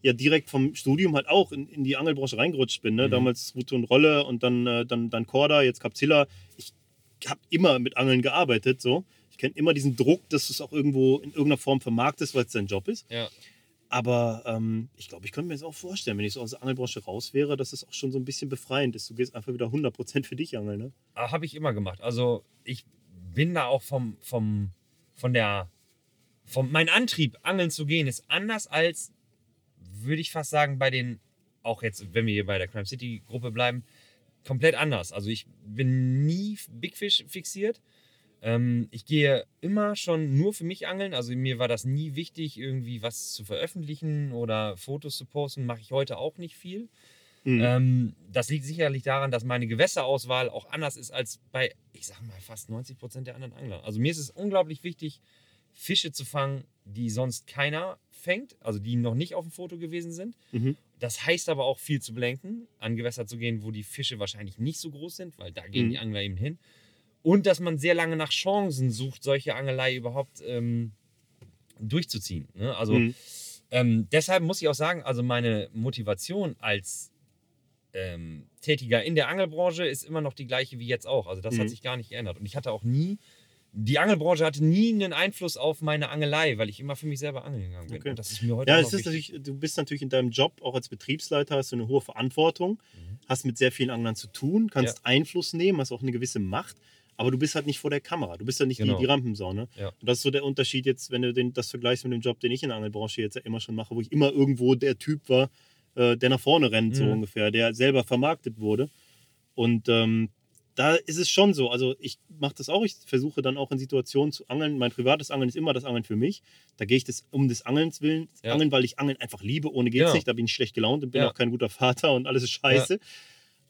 ja direkt vom Studium halt auch in, in die Angelbranche reingerutscht bin. Ne? Mhm. Damals Rute und Rolle und dann, äh, dann, dann Korda, jetzt Capzilla. Ich habe immer mit Angeln gearbeitet, so. Ich kenne immer diesen Druck, dass du es auch irgendwo in irgendeiner Form vermarktest, weil es dein Job ist. Ja. Aber ähm, ich glaube, ich könnte mir das auch vorstellen, wenn ich so aus der Angelbranche raus wäre, dass es auch schon so ein bisschen befreiend ist. Du gehst einfach wieder 100% für dich angeln, ne? Habe ich immer gemacht. Also ich bin da auch vom, vom, von der, vom, mein Antrieb, angeln zu gehen, ist anders als, würde ich fast sagen, bei den, auch jetzt, wenn wir hier bei der Crime City Gruppe bleiben, komplett anders. Also ich bin nie Big Fish fixiert. Ähm, ich gehe immer schon nur für mich angeln. Also mir war das nie wichtig, irgendwie was zu veröffentlichen oder Fotos zu posten. Mache ich heute auch nicht viel. Mhm. Ähm, das liegt sicherlich daran, dass meine Gewässerauswahl auch anders ist als bei, ich sag mal, fast 90 Prozent der anderen Angler. Also mir ist es unglaublich wichtig, Fische zu fangen, die sonst keiner fängt, also die noch nicht auf dem Foto gewesen sind. Mhm. Das heißt aber auch viel zu belenken, an Gewässer zu gehen, wo die Fische wahrscheinlich nicht so groß sind, weil da gehen Mhm. die Angler eben hin. Und dass man sehr lange nach Chancen sucht, solche Angelei überhaupt ähm, durchzuziehen. Ne? Also Mhm. ähm, deshalb muss ich auch sagen, also meine Motivation als ähm, Tätiger in der Angelbranche ist immer noch die gleiche wie jetzt auch. Also das Mhm. hat sich gar nicht geändert. Und ich hatte auch nie, die Angelbranche hatte nie einen Einfluss auf meine Angelei, weil ich immer für mich selber angeln gegangen bin. Okay. Das ist mir heute Ja, es ist natürlich, du bist natürlich in deinem Job, auch als Betriebsleiter, hast du eine hohe Verantwortung, Mhm. hast mit sehr vielen Anglern zu tun, kannst Einfluss nehmen, hast auch eine gewisse Macht, aber du bist halt nicht vor der Kamera. Du bist ja nicht Genau. die, die Rampensau. Ne? Ja. Und das ist so der Unterschied jetzt, wenn du den, das vergleichst mit dem Job, den ich in der Angelbranche jetzt ja immer schon mache, wo ich immer irgendwo der Typ war, äh, der nach vorne rennt, so Mhm. ungefähr, der selber vermarktet wurde. Und ähm, da ist es schon so. Also ich mache das auch. Ich versuche dann auch in Situationen zu angeln. Mein privates Angeln ist immer das Angeln für mich. Da gehe ich das um des Angelns willen Ja. angeln, weil ich Angeln einfach liebe. Ohne geht's Ja. nicht. Da bin ich schlecht gelaunt und bin Ja. auch kein guter Vater und alles ist scheiße.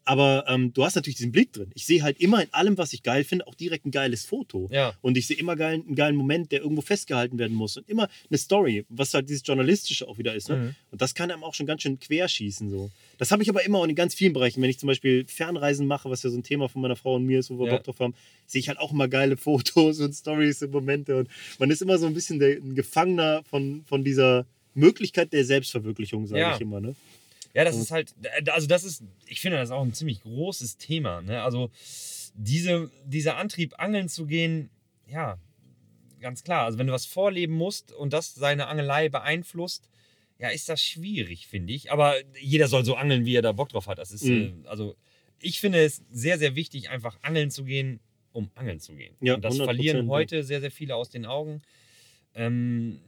Aber ähm, du hast natürlich diesen Blick drin. Ich sehe halt immer in allem, was ich geil finde, auch direkt ein geiles Foto. Ja, Und ich sehe immer geil, einen geilen Moment, der irgendwo festgehalten werden muss. Und immer eine Story, was halt dieses Journalistische auch wieder ist. Ne? Mhm. Und das kann einem auch schon ganz schön querschießen. So. Das habe ich aber immer auch in ganz vielen Bereichen. Wenn ich zum Beispiel Fernreisen mache, was ja so ein Thema von meiner Frau und mir ist, wo wir Ja. Bock drauf haben, sehe ich halt auch immer geile Fotos und Stories und Momente. Und man ist immer so ein bisschen der, ein Gefangener von, von dieser Möglichkeit der Selbstverwirklichung, sage Ja. ich immer. Ne? Ja, das Und- ist halt, also das ist, ich finde das auch ein ziemlich großes Thema. Ne? Also diese, dieser Antrieb, angeln zu gehen, ja, ganz klar. Also wenn du was vorleben musst und das seine Angelei beeinflusst, ja, ist das schwierig, finde ich. Aber jeder soll so angeln, wie er da Bock drauf hat. Das ist, Mhm. also ich finde es sehr, sehr wichtig, einfach angeln zu gehen, um angeln zu gehen. Ja, und das 100%, verlieren heute sehr, sehr viele aus den Augen. Ähm,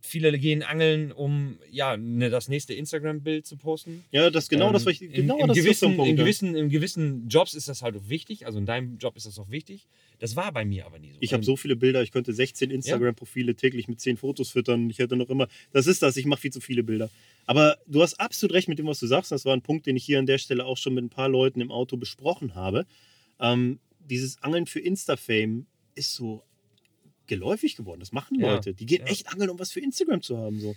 viele gehen angeln, um ja, ne, das nächste Instagram-Bild zu posten. Ja, das genau Ähm, das, was ich, in- genau in, das ist so gewissen, Punkt. in, ja. gewissen, in gewissen Jobs ist das halt auch wichtig. Also in deinem Job ist das auch wichtig. Das war bei mir aber nie so. Ich habe so viele Bilder, ich könnte 16 Instagram-Profile täglich mit 10 Fotos füttern. Ich hätte noch immer, das ist das, ich mache viel zu viele Bilder. Aber du hast absolut recht mit dem, was du sagst. Das war ein Punkt, den ich hier an der Stelle auch schon mit ein paar Leuten im Auto besprochen habe. Ähm, dieses Angeln für Insta-Fame ist so geläufig geworden. Das machen Ja, Leute. Die gehen ja. echt angeln, um was für Instagram zu haben. So.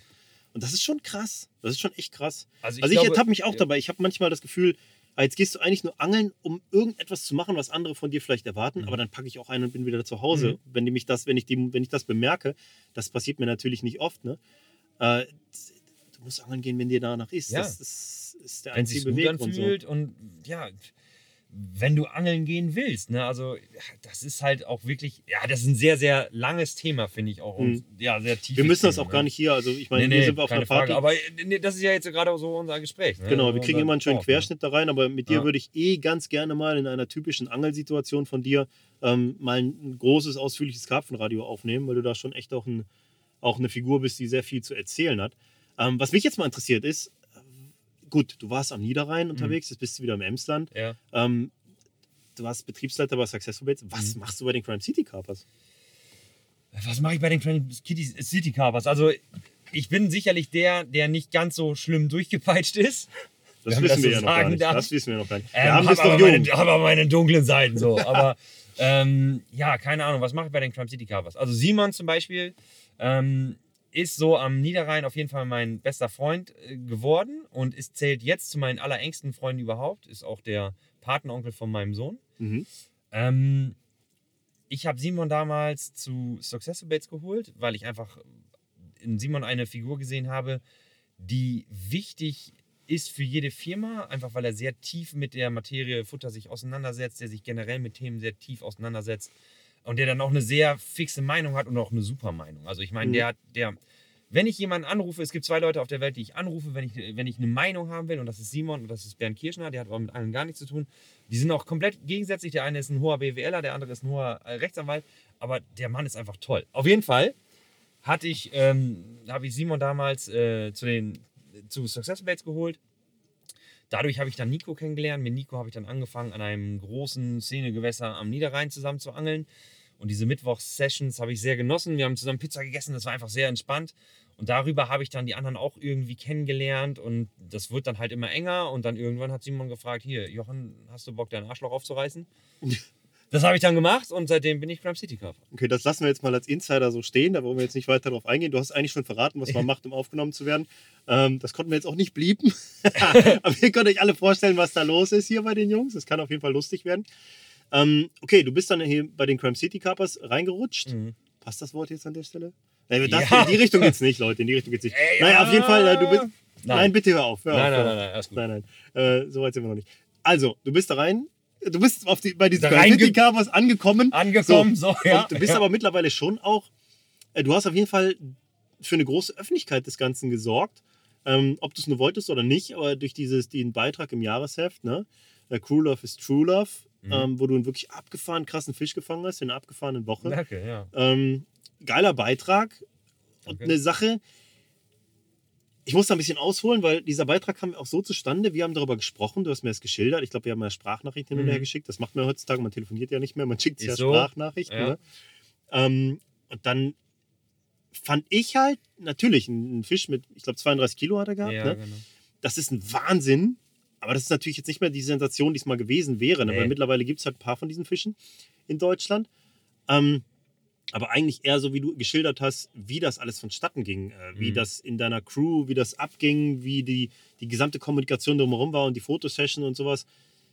Und das ist schon krass. Das ist schon echt krass. also ich, Also ich glaube, ertappe mich auch ja, dabei. Ich habe manchmal das Gefühl, jetzt gehst du eigentlich nur angeln, um irgendetwas zu machen, was andere von dir vielleicht erwarten, Mhm. aber dann packe ich auch ein und bin wieder zu Hause, wenn die mich das, wenn ich die, wenn ich das bemerke. Das passiert mir natürlich nicht oft. Ne? Äh, du musst angeln gehen, wenn dir danach ist. Ja. Das, das ist der wenn es sich einzige gut Beweggrund. So. anfühlt und ja, wenn du angeln gehen willst, ne, also das ist halt auch wirklich, ja, das ist ein sehr, sehr langes Thema, finde ich auch. Und, ja, sehr tief. Wir müssen das auch gar nicht hier. Also ich meine, Nee, hier nee, sind wir auf einer Party. Frage. Aber nee, das ist ja jetzt gerade so unser Gespräch. Ne? Genau, wir Unser kriegen immer einen schönen Talk, ne? Querschnitt da rein, aber mit dir Ja. würde ich eh ganz gerne mal in einer typischen Angelsituation von dir ähm, mal ein großes, ausführliches Karpfenradio aufnehmen, weil du da schon echt auch, ein, auch eine Figur bist, die sehr viel zu erzählen hat. Ähm, was mich jetzt mal interessiert ist, gut, du warst am Niederrhein Mhm. unterwegs, jetzt bist du wieder im Emsland. Ja. Ähm, du warst Betriebsleiter bei Successful Baits. Was Mhm. machst du bei den Crime City Carpers? Was mache ich bei den Crime Kitty City Carpers? Also, ich bin sicherlich der, der nicht ganz so schlimm durchgepeitscht ist. Das wissen das wir so ja noch gar nicht. darf. Das wissen wir noch gar nicht. Ähm, Wir haben hab, das doch aber jung. meine, aber meine dunklen Seiten so. Aber ähm, ja, keine Ahnung, was mache ich bei den Crime City Carpers? Also Simon zum Beispiel ähm, ist so am Niederrhein auf jeden Fall mein bester Freund äh, geworden und ist, zählt jetzt zu meinen allerengsten Freunden überhaupt. Ist auch der Patenonkel von meinem Sohn. Mhm. Ähm, ich habe Simon damals zu Successful Baits geholt, weil ich einfach in Simon eine Figur gesehen habe, die wichtig ist für jede Firma, einfach weil er sehr tief mit der Materie Futter sich auseinandersetzt, der sich generell mit Themen sehr tief auseinandersetzt und der dann auch eine sehr fixe Meinung hat und auch eine super Meinung. Also ich meine, Mhm. der hat, der, wenn ich jemanden anrufe, es gibt zwei Leute auf der Welt, die ich anrufe, wenn ich, wenn ich eine Meinung haben will, und das ist Simon und das ist Bernd Kirschner, der hat aber mit allen gar nichts zu tun. Die sind auch komplett gegensätzlich. Der eine ist ein hoher BWLer, der andere ist ein hoher äh, Rechtsanwalt, aber der Mann ist einfach toll. Auf jeden Fall hatte ich, ähm, habe ich Simon damals äh, zu den zu Success Bates geholt. Dadurch habe ich dann Nico kennengelernt. Mit Nico habe ich dann angefangen, an einem großen Szenegewässer am Niederrhein zusammen zu angeln. Und diese Mittwochs-Sessions habe ich sehr genossen. Wir haben zusammen Pizza gegessen, das war einfach sehr entspannt. Und darüber habe ich dann die anderen auch irgendwie kennengelernt und das wird dann halt immer enger. Und dann irgendwann hat Simon gefragt: Hier, Jochen, hast du Bock, deinen Arschloch aufzureißen? Das habe ich dann gemacht und seitdem bin ich beim City Cup. Okay, das lassen wir jetzt mal als Insider so stehen, da wollen wir jetzt nicht weiter drauf eingehen. Du hast eigentlich schon verraten, was man macht, um aufgenommen zu werden. Ähm, das konnten wir jetzt auch nicht blieben. Aber ihr könnt euch alle vorstellen, was da los ist hier bei den Jungs. Das kann auf jeden Fall lustig werden. Ähm, okay, du bist dann hier bei den Crime City Cuppers reingerutscht. Mhm. Passt das Wort jetzt an der Stelle? Nein, das, Ja. In die Richtung geht's nicht, Leute. In die Richtung geht's nicht. Ey, naja, auf jeden Fall, äh, du bist. Nein, Nein. bitte hör auf. Hör Nein, auf, nein, nein, nein, alles gut. Nein, nein. Äh, so weit sind wir noch nicht. Also, du bist da rein. Du bist auf die, bei diesen City Cuppers angekommen. Angekommen, so, ja. Und du bist ja. aber mittlerweile schon auch, äh, du hast auf jeden Fall für eine große Öffentlichkeit des Ganzen gesorgt. Ähm, ob du es nur wolltest oder nicht, aber durch dieses, den Beitrag im Jahresheft, ne? Äh, Crew Love is True Love, Mhm. ähm, wo du einen wirklich abgefahren krassen Fisch gefangen hast in einer abgefahrenen Woche. Danke, ja. Ähm, geiler Beitrag. Und Danke. eine Sache, ich muss da ein bisschen ausholen, weil dieser Beitrag kam auch so zustande. Wir haben darüber gesprochen, du hast mir das geschildert. Ich glaube, wir haben ja Sprachnachrichten hin und Mhm. her geschickt. Das macht man heutzutage, man telefoniert ja nicht mehr, man schickt ja so. Sprachnachrichten. Ja. Ne? Ähm, und dann fand ich halt, natürlich, ein Fisch mit, ich glaube, 32 Kilo hat er gehabt. ja ne? genau. Das ist ein Wahnsinn. Aber das ist natürlich jetzt nicht mehr die Sensation, die es mal gewesen wäre. Ne? Weil mittlerweile gibt es halt ein paar von diesen Fischen in Deutschland. Ähm, aber eigentlich eher so, wie du geschildert hast, wie das alles vonstatten ging. Äh, wie Mhm. das in deiner Crew, wie das abging, wie die, die gesamte Kommunikation drumherum war und die Fotosession und sowas.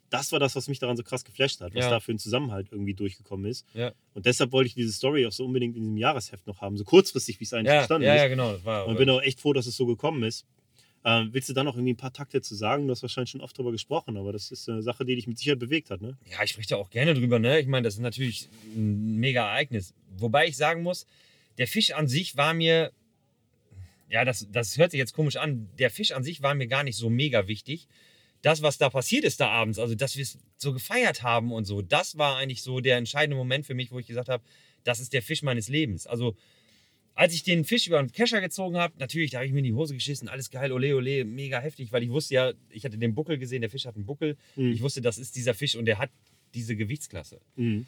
Das war das, was mich daran so krass geflasht hat, was Ja. da für ein Zusammenhalt irgendwie durchgekommen ist. Ja. Und deshalb wollte ich diese Story auch so unbedingt in diesem Jahresheft noch haben. So kurzfristig, wie es eigentlich Ja, entstanden ja, ist. ja, genau. War, Und bin auch echt froh, dass es so gekommen ist. Ähm, willst du da noch irgendwie ein paar Takte zu sagen? Du hast wahrscheinlich schon oft drüber gesprochen, aber das ist eine Sache, die dich mit Sicherheit bewegt hat, ne? Ja, ich spreche da auch gerne drüber, ne? Ich meine, das ist natürlich ein mega Ereignis. Wobei ich sagen muss, der Fisch an sich war mir, ja, das, das hört sich jetzt komisch an, der Fisch an sich war mir gar nicht so mega wichtig. Das, was da passiert ist da abends, also dass wir es so gefeiert haben und so, das war eigentlich so der entscheidende Moment für mich, wo ich gesagt habe, das ist der Fisch meines Lebens. Also als ich den Fisch über den Kescher gezogen habe, natürlich, da habe ich mir in die Hose geschissen, alles geil, ole, ole, mega heftig, weil ich wusste ja, ich hatte den Buckel gesehen, der Fisch hat einen Buckel. Mhm. Ich wusste, das ist dieser Fisch und der hat diese Gewichtsklasse. Mhm.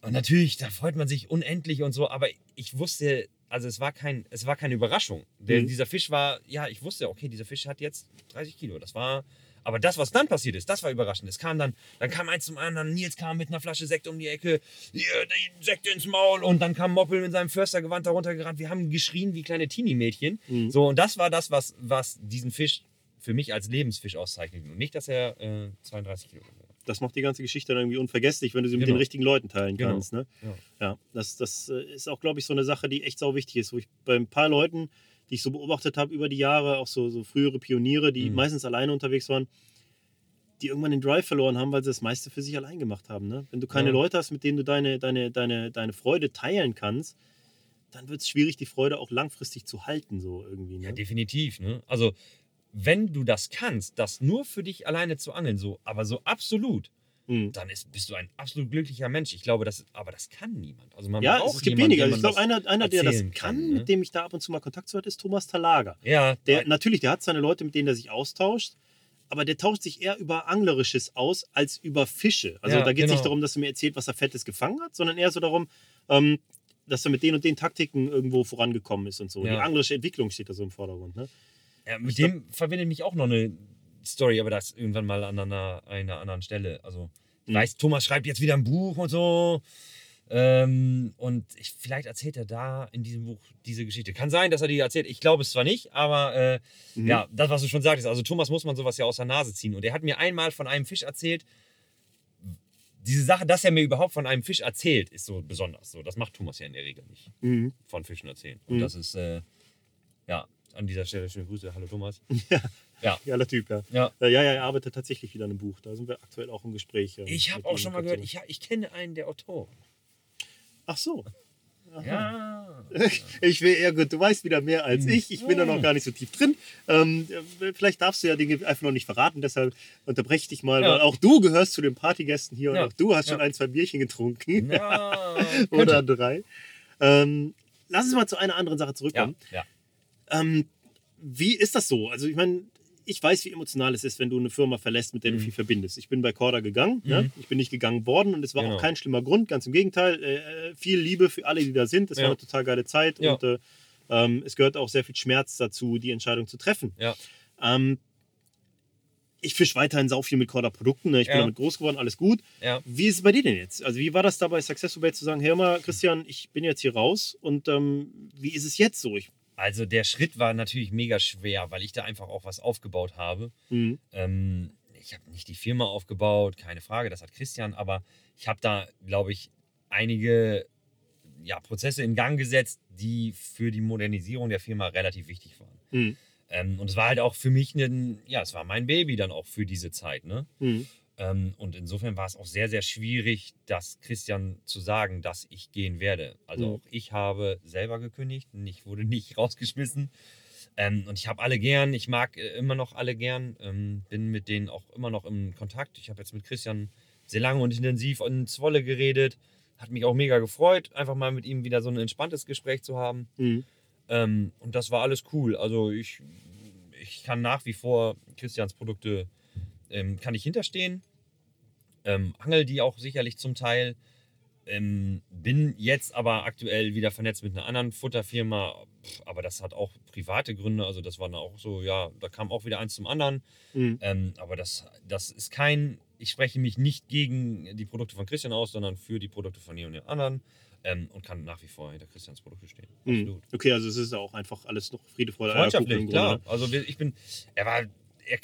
Und natürlich, da freut man sich unendlich und so, aber ich wusste, also es war, kein, es war keine Überraschung. Der, Mhm. Dieser Fisch war, ja, ich wusste, okay, dieser Fisch hat jetzt 30 Kilo. Das war, aber das, was dann passiert ist, das war überraschend. Es kam dann, dann kam eins zum anderen, Nils kam mit einer Flasche Sekt um die Ecke, hier, den Sekt ins Maul und dann kam Moppel mit seinem Förstergewand darunter gerannt. Wir haben geschrien wie kleine Teenie-Mädchen. Mhm. So, und das war das, was, was diesen Fisch für mich als Lebensfisch auszeichnet. Und nicht, dass er äh, 32 Kilo hat. Das macht die ganze Geschichte dann irgendwie unvergesslich, wenn du sie mit Genau. den richtigen Leuten teilen Genau. kannst. Ne? Ja. Ja, das, das äh, ist auch, glaube ich, so eine Sache, die echt sau wichtig ist, wo ich bei ein paar Leuten, die ich so beobachtet habe über die Jahre, auch so, so frühere Pioniere, die Mhm. meistens alleine unterwegs waren, die irgendwann den Drive verloren haben, weil sie das meiste für sich allein gemacht haben. Ne? Wenn du keine Ja. Leute hast, mit denen du deine, deine, deine, deine Freude teilen kannst, dann wird es schwierig, die Freude auch langfristig zu halten, so irgendwie. Ne? Ja, definitiv. Ne? Also, wenn du das kannst, das nur für dich alleine zu angeln, so, aber so absolut, Mhm. dann ist, bist du ein absolut glücklicher Mensch. Ich glaube, das, aber das kann niemand. Also man Ja, braucht es gibt jemanden, wenige. dem Also ich glaube, einer, einer der das kann, kann, ne? mit dem ich da ab und zu mal Kontakt zu hatte, ist Thomas Talaga. Ja, Der, natürlich, der hat seine Leute, mit denen er sich austauscht, aber der tauscht sich eher über Anglerisches aus als über Fische. Also Ja, da geht es nicht genau. darum, dass er mir erzählt, was er Fettes gefangen hat, sondern eher so darum, ähm, dass er mit den und den Taktiken irgendwo vorangekommen ist und so. Ja. Die anglerische Entwicklung steht da so im Vordergrund. Ne? Ja, mit ich glaub- dem verbindet mich auch noch eine Story, aber das irgendwann mal an einer, einer anderen Stelle. Also, ich Mhm. weiß, Thomas schreibt jetzt wieder ein Buch und so. Ähm, und ich, vielleicht erzählt er da in diesem Buch diese Geschichte. Kann sein, dass er die erzählt. Ich glaube es zwar nicht, aber äh, Mhm. ja, das, was du schon sagtest. Also Thomas muss man sowas ja aus der Nase ziehen. Und er hat mir einmal von einem Fisch erzählt. Diese Sache, dass er mir überhaupt von einem Fisch erzählt, ist so besonders. So, das macht Thomas ja in der Regel nicht. Mhm. Von Fischen erzählen. Und Mhm. das ist, äh, ja, an dieser Stelle schöne Grüße. Hallo Thomas. Geiler Typ, ja. Ja. Äh, Ja, ja, er arbeitet tatsächlich wieder an einem Buch. Da sind wir aktuell auch im Gespräch. ähm, Ich habe auch schon mal gehört, ich, ich kenne einen der Autoren. Ach so. Aha. Ja. Ich will, ja gut, du weißt wieder mehr als Hm. ich. Ich bin da noch gar nicht so tief drin. Ähm, äh, vielleicht darfst du ja Dinge einfach noch nicht verraten, deshalb unterbreche ich dich mal, Ja. weil auch du gehörst zu den Partygästen hier Ja. und auch du hast schon Ja. ein, zwei Bierchen getrunken. Ja, Oder drei. Ähm, lass uns mal zu einer anderen Sache ja, zurückkommen. ja. Ähm, wie ist das so? Also ich meine, ich weiß, wie emotional es ist, wenn du eine Firma verlässt, mit der du Mhm. viel verbindest. Ich bin bei Corda gegangen, ne? Mhm. ich bin nicht gegangen worden und es war Genau. auch kein schlimmer Grund, ganz im Gegenteil. Äh, viel Liebe für alle, die da sind. Es Ja. war eine total geile Zeit Ja. und äh, ähm, es gehört auch sehr viel Schmerz dazu, die Entscheidung zu treffen. Ja. Ähm, ich fische weiterhin sau viel mit Corda-Produkten. Ne? Ich bin damit groß geworden, alles gut. Wie ist es bei dir denn jetzt? Also wie war das da bei Successful Bait zu sagen, hey mal, Christian, ich bin jetzt hier raus und ähm, wie ist es jetzt so? Ich, Also der Schritt war natürlich mega schwer, weil ich da einfach auch was aufgebaut habe. Mhm. Ähm, ich habe nicht die Firma aufgebaut, keine Frage, das hat Christian, aber ich habe da, glaube ich, einige ja, Prozesse in Gang gesetzt, die für die Modernisierung der Firma relativ wichtig waren. Mhm. Ähm, und es war halt auch für mich ein, ja, es war mein Baby dann auch für diese Zeit. Ne? Mhm. Ähm, und insofern war es auch sehr, sehr schwierig, das Christian zu sagen, dass ich gehen werde. Also Mhm. auch ich habe selber gekündigt und ich wurde nicht rausgeschmissen. Ähm, und ich habe alle gern, ich mag äh, immer noch alle gern, ähm, bin mit denen auch immer noch im Kontakt. Ich habe jetzt mit Christian sehr lange und intensiv in Zwolle geredet. Hat mich auch mega gefreut, einfach mal mit ihm wieder so ein entspanntes Gespräch zu haben. Mhm. Und das war alles cool. Also ich, ich kann nach wie vor Christians Produkte, ähm, kann ich hinterstehen. Ähm, angel die auch sicherlich zum Teil. Ähm, bin jetzt aber aktuell wieder vernetzt mit einer anderen Futterfirma, Pff, aber das hat auch private Gründe. Also das war dann auch so, ja, da kam auch wieder eins zum anderen. Mhm. Ähm, aber das, das ist kein, ich spreche mich nicht gegen die Produkte von Christian aus, sondern für die Produkte von den anderen ähm, und kann nach wie vor hinter Christians Produkte stehen. Mhm. Absolut. Okay, also es ist auch einfach alles noch Friede, Freude, Freundschaftlich, klar. Grunde. Also ich bin, er war,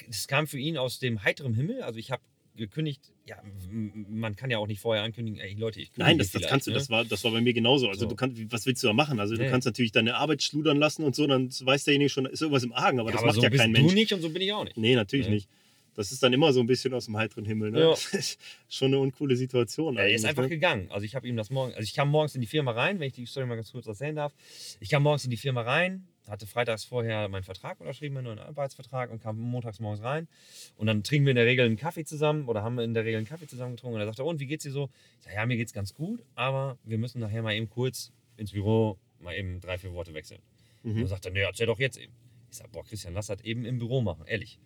das kam für ihn aus dem heiteren Himmel. Also ich habe gekündigt, ja, man kann ja auch nicht vorher ankündigen, ey Leute, ich Nein, das, das kannst du, ne? das war, das war bei mir genauso. Also So. du kannst, was willst du da machen? Also du Nee. kannst natürlich deine Arbeit schludern lassen und so, dann weiß derjenige schon, ist irgendwas im Argen, aber ja, das aber macht so ja kein du Mensch. nicht und so bin ich auch nicht. Nee, natürlich Nee. nicht. Das ist dann immer so ein bisschen aus dem heiteren Himmel. Ne? Ja. Schon eine uncoole Situation. Er ist einfach ne? gegangen. Also ich habe ihm das morgen, also ich kam morgens in die Firma rein, wenn ich die Story mal ganz kurz erzählen darf. Ich kam morgens in die Firma rein, hatte freitags vorher meinen Vertrag unterschrieben, meinen neuen Arbeitsvertrag und kam montags morgens rein. Und dann trinken wir in der Regel einen Kaffee zusammen oder haben in der Regel einen Kaffee zusammen getrunken. Und er sagte, und wie geht's dir so? Ich sage, ja, mir geht's ganz gut, aber wir müssen nachher mal eben kurz ins Büro mal eben drei, vier Worte wechseln. Und Mhm. dann sagt er, nee, erzähl doch jetzt eben. Ich sage, boah, Christian, lass das eben im Büro machen, ehrlich.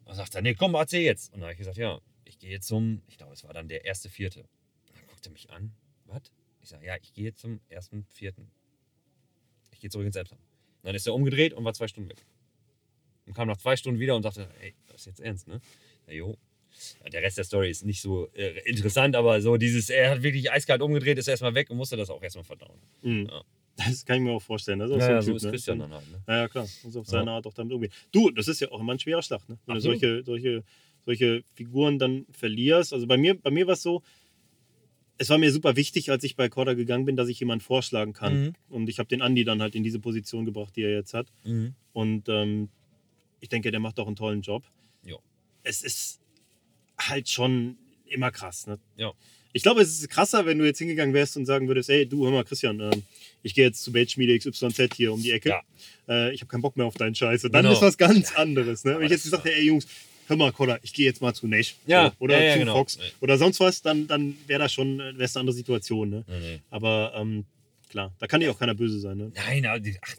Und dann sagt er, nee, komm, erzähl jetzt. Und dann habe ich gesagt, ja, ich gehe zum, ich glaube, es war dann der erste Vierte. Und dann guckt er mich an, was? Ich sage, ja, ich gehe zum ersten Vierten. Ich gehe zurück ins Emsland. Dann ist er umgedreht und war zwei Stunden weg. Und kam nach zwei Stunden wieder und sagte, ey, das ist jetzt ernst, ne? Ja, jo. Ja, der Rest der Story ist nicht so äh, interessant, aber so dieses, er hat wirklich eiskalt umgedreht, ist erstmal weg und musste das auch erstmal verdauen. Mhm. Ja. Das kann ich mir auch vorstellen. Das ist auch Ja, so, ja, ein so typ, ist ne? Christian dann halt. Ne? Ja, ja, klar. Muss auf Ja. seine Art auch damit umgehen. Du, das ist ja auch immer ein schwerer Schlag, ne? Wenn Absolut. du solche, solche, solche Figuren dann verlierst. Also bei mir, bei mir war es so, es war mir super wichtig, als ich bei Corda gegangen bin, dass ich jemanden vorschlagen kann. Mhm. Und ich habe den Andi dann halt in diese Position gebracht, die er jetzt hat. Mhm. Und ähm, ich denke, der macht auch einen tollen Job. Ja. Es ist halt schon immer krass. Ne? Ja. Ich glaube, es ist krasser, wenn du jetzt hingegangen wärst und sagen würdest, ey, du, hör mal, Christian, ähm, ich gehe jetzt zu Baitschmiede XYZ hier um die Ecke. Ja. Äh, ich habe keinen Bock mehr auf deinen Scheiß. Und dann Genau. ist was ganz anderes. Ne? Wenn ich jetzt gesagt hätte, ey, Jungs, hör mal, Koller, ich gehe jetzt mal zu Nash. Ja, oder ja, ja, zu genau. Fox Ja. oder sonst was, dann, dann wäre das schon wär's eine andere Situation. Ne? Nee. Aber ähm, klar, da kann dir auch keiner böse sein. Ne? Nein, aber die- ach,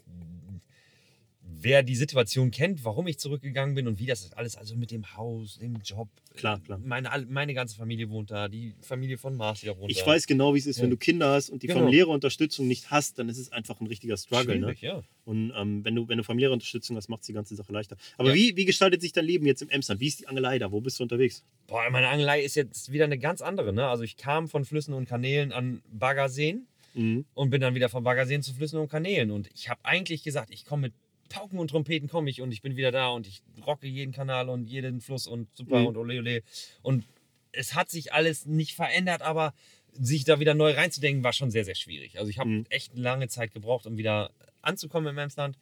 wer die Situation kennt, warum ich zurückgegangen bin und wie das alles, also mit dem Haus, dem Job. Klar, klar. Meine, meine ganze Familie wohnt da, die Familie von wohnt Ich da. weiß genau, wie es ist, wenn Ja. du Kinder hast und die Genau. familiäre Unterstützung nicht hast, dann ist es einfach ein richtiger Struggle. Ne? Schwierig, ja. Und ähm, wenn, du, wenn du familiäre Unterstützung hast, macht es die ganze Sache leichter. Aber Ja. wie, wie gestaltet sich dein Leben jetzt im Emsland? Wie ist die Angelei da? Wo bist du unterwegs? Boah, meine Angelei ist jetzt wieder eine ganz andere. Ne? Also ich kam von Flüssen und Kanälen an Baggerseen Mhm. und bin dann wieder von Baggerseen zu Flüssen und Kanälen. Und ich habe eigentlich gesagt, ich komme mit Pauken und Trompeten komme ich und ich bin wieder da und ich rocke jeden Kanal und jeden Fluss und super Mhm. und ole ole. Und es hat sich alles nicht verändert, aber sich da wieder neu reinzudenken, war schon sehr, sehr schwierig. Also ich habe Mhm. echt lange Zeit gebraucht, um wieder anzukommen im Emsland.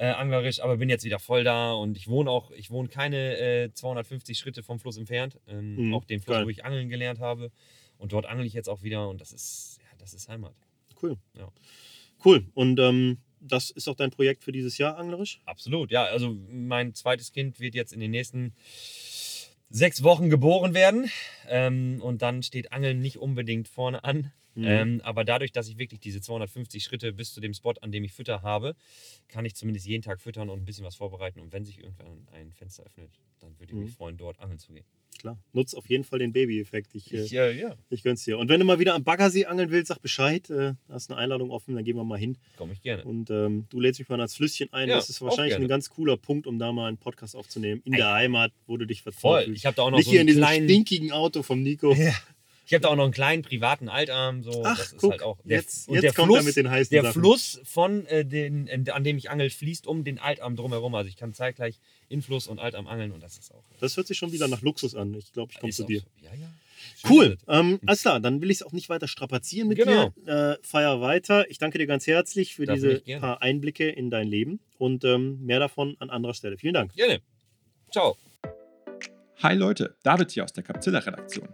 äh, anglerisch, aber bin jetzt wieder voll da und ich wohne auch, ich wohne keine äh, 250 Schritte vom Fluss entfernt, ähm, Mhm, auch den Fluss, geil. wo ich angeln gelernt habe und dort angel ich jetzt auch wieder und das ist, ja, das ist Heimat. Cool. Ja. Cool. Und ähm, das ist auch dein Projekt für dieses Jahr, anglerisch? Absolut, ja. Also mein zweites Kind wird jetzt in den nächsten sechs Wochen geboren werden. Ähm, und dann steht Angeln nicht unbedingt vorne an. Mhm. Ähm, aber dadurch, dass ich wirklich diese 250 Schritte bis zu dem Spot, an dem ich Fütter habe, kann ich zumindest jeden Tag füttern und ein bisschen was vorbereiten. Und wenn sich irgendwann ein Fenster öffnet, dann würde ich Mhm. mich freuen, dort angeln zu gehen. Klar. Nutz auf jeden Fall den Baby-Effekt. Ich, äh, Ich, äh, ja, ich gönn's dir. Und wenn du mal wieder am Baggersee angeln willst, sag Bescheid. Äh, da ist eine Einladung offen, dann gehen wir mal hin. komme ich gerne. Und ähm, du lädst mich mal ans Flüsschen ein. Ja, das ist wahrscheinlich ein ganz cooler Punkt, um da mal einen Podcast aufzunehmen. In Ey. der Heimat, wo du dich vertraut Voll. Ich habe da auch noch Nicht so hier in einen diesem kleinen, stinkigen Auto vom Nico. Ja. Ich habe da auch noch einen kleinen privaten Altarm. So. Ach, das ist guck, halt auch der, jetzt, und jetzt der kommt Fluss, er mit den heißen der Sachen. Fluss von äh, den, äh, an dem ich angel, fließt um den Altarm drumherum. Also ich kann zeitgleich in Fluss und Altarm angeln und das ist auch. Das hört sich schon wieder nach Luxus an. Ich glaube, ich komme zu dir. So. Ja, ja. Schön Cool. Ähm, alles klar, dann will ich es auch nicht weiter strapazieren mit Genau. dir. Äh, feier weiter. Ich danke dir ganz herzlich für Dafür diese paar Einblicke in dein Leben und ähm, mehr davon an anderer Stelle. Vielen Dank. Gerne. Ciao. Hi Leute, David hier aus der Capzilla-Redaktion.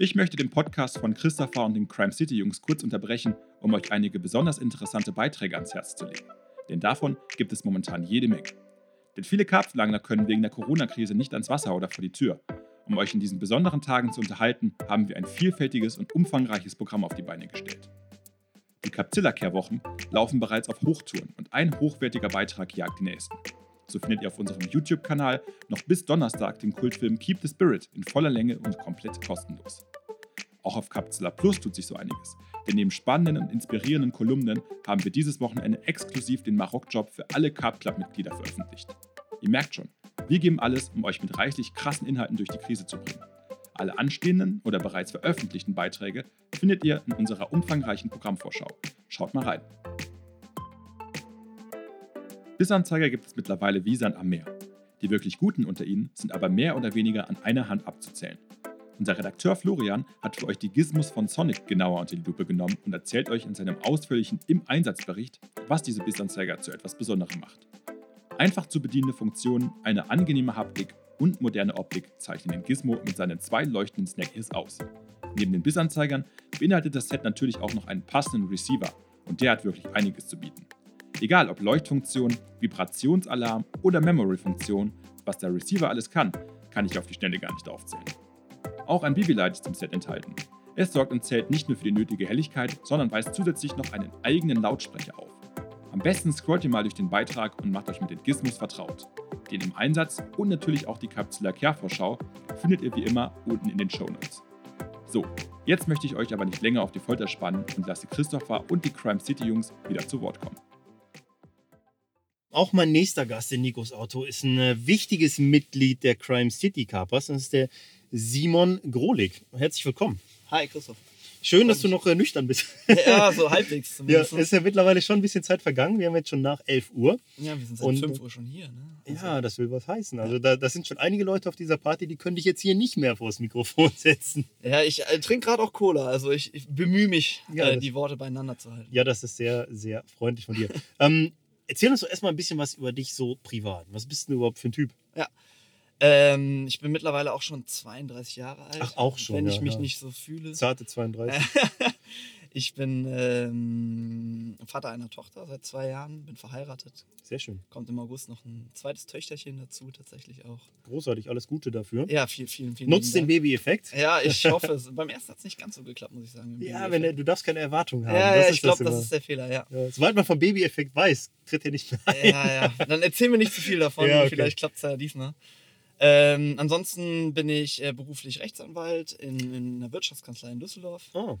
Ich möchte den Podcast von Christopher und den Crime City Jungs kurz unterbrechen, um euch einige besonders interessante Beiträge ans Herz zu legen. Denn davon gibt es momentan jede Menge. Denn viele Karpfenangler können wegen der Corona-Krise nicht ans Wasser oder vor die Tür. Um euch in diesen besonderen Tagen zu unterhalten, haben wir ein vielfältiges und umfangreiches Programm auf die Beine gestellt. Die Capzilla-Kehrwochen laufen bereits auf Hochtouren und ein hochwertiger Beitrag jagt den nächsten. So findet ihr auf unserem YouTube-Kanal noch bis Donnerstag den Kultfilm Keep the Spirit in voller Länge und komplett kostenlos. Auch auf Capzilla Plus tut sich so einiges, denn neben spannenden und inspirierenden Kolumnen haben wir dieses Wochenende exklusiv den Maroc-Job für alle Carp Club-Mitglieder veröffentlicht. Ihr merkt schon, wir geben alles, um euch mit reichlich krassen Inhalten durch die Krise zu bringen. Alle anstehenden oder bereits veröffentlichten Beiträge findet ihr in unserer umfangreichen Programmvorschau. Schaut mal rein. Bissanzeiger gibt es mittlerweile wie Sand am Meer. Die wirklich guten unter ihnen sind aber mehr oder weniger an einer Hand abzuzählen. Unser Redakteur Florian hat für euch die Gizmos von Sonic genauer unter die Lupe genommen und erzählt euch in seinem ausführlichen Im-Einsatz-Bericht, was diese Bissanzeiger zu etwas Besonderem macht. Einfach zu bedienende Funktionen, eine angenehme Haptik und moderne Optik zeichnen den Gizmo mit seinen zwei leuchtenden Snack-Ears aus. Neben den Bissanzeigern beinhaltet das Set natürlich auch noch einen passenden Receiver und der hat wirklich einiges zu bieten. Egal ob Leuchtfunktion, Vibrationsalarm oder Memory-Funktion, was der Receiver alles kann, kann ich auf die Schnelle gar nicht aufzählen. Auch ein Babylight ist im Set enthalten. Es sorgt im Zelt nicht nur für die nötige Helligkeit, sondern weist zusätzlich noch einen eigenen Lautsprecher auf. Am besten scrollt ihr mal durch den Beitrag und macht euch mit den Gizmos vertraut. Den im Einsatz und natürlich auch die Capsula Care-Vorschau findet ihr wie immer unten in den Shownotes. So, jetzt möchte ich euch aber nicht länger auf die Folter spannen und lasse Christopher und die Crime City Jungs wieder zu Wort kommen. Auch mein nächster Gast in Nikos Auto ist ein äh, wichtiges Mitglied der Crime City Carpers. Das ist der Simon Grolig. Herzlich willkommen. Hi, Christoph. Schön, dass du noch äh, nüchtern bist. Ja, so halbwegs Ja, zumindest. es ist ja mittlerweile schon ein bisschen Zeit vergangen. Wir haben jetzt schon nach 11 Uhr. Ja, wir sind seit Und- 5 Uhr schon hier. Ne? Also, Ja, das will was heißen. Also da, das sind schon einige Leute auf dieser Party, die können dich jetzt hier nicht mehr vors Mikrofon setzen. ja, ich äh, trinke gerade auch Cola, also ich, ich bemühe mich, Ja, äh, das- die Worte beieinander zu halten. Ja, das ist sehr, sehr freundlich von dir. ähm, erzähl uns doch erstmal ein bisschen was über dich so privat. Was bist du überhaupt für ein Typ? Ähm, ich bin mittlerweile auch schon 32 Jahre alt. Ach, auch schon, Wenn ja, ich mich ja. nicht so fühle. Zarte 32. ich bin ähm, Vater einer Tochter seit zwei Jahren, bin verheiratet. Sehr schön. Kommt im August noch ein zweites Töchterchen dazu, tatsächlich auch. Großartig, alles Gute dafür. Ja, viel, vielen, vielen Nutzt den Baby-Effekt. Ja, ich hoffe es. Beim ersten hat es nicht ganz so geklappt, muss ich sagen. Ja, wenn er, du darfst keine Erwartungen haben. Ja, ja, ich glaube, das ist der Fehler, ja. ja, sobald man vom Baby-Effekt weiß, tritt er nicht mehr ein. Ja, ja. Dann erzähl mir nicht zu viel davon. Ja, okay. Vielleicht klappt es ja diesmal. Ähm, ansonsten bin ich äh, beruflich Rechtsanwalt in, in einer Wirtschaftskanzlei in Düsseldorf. Oh.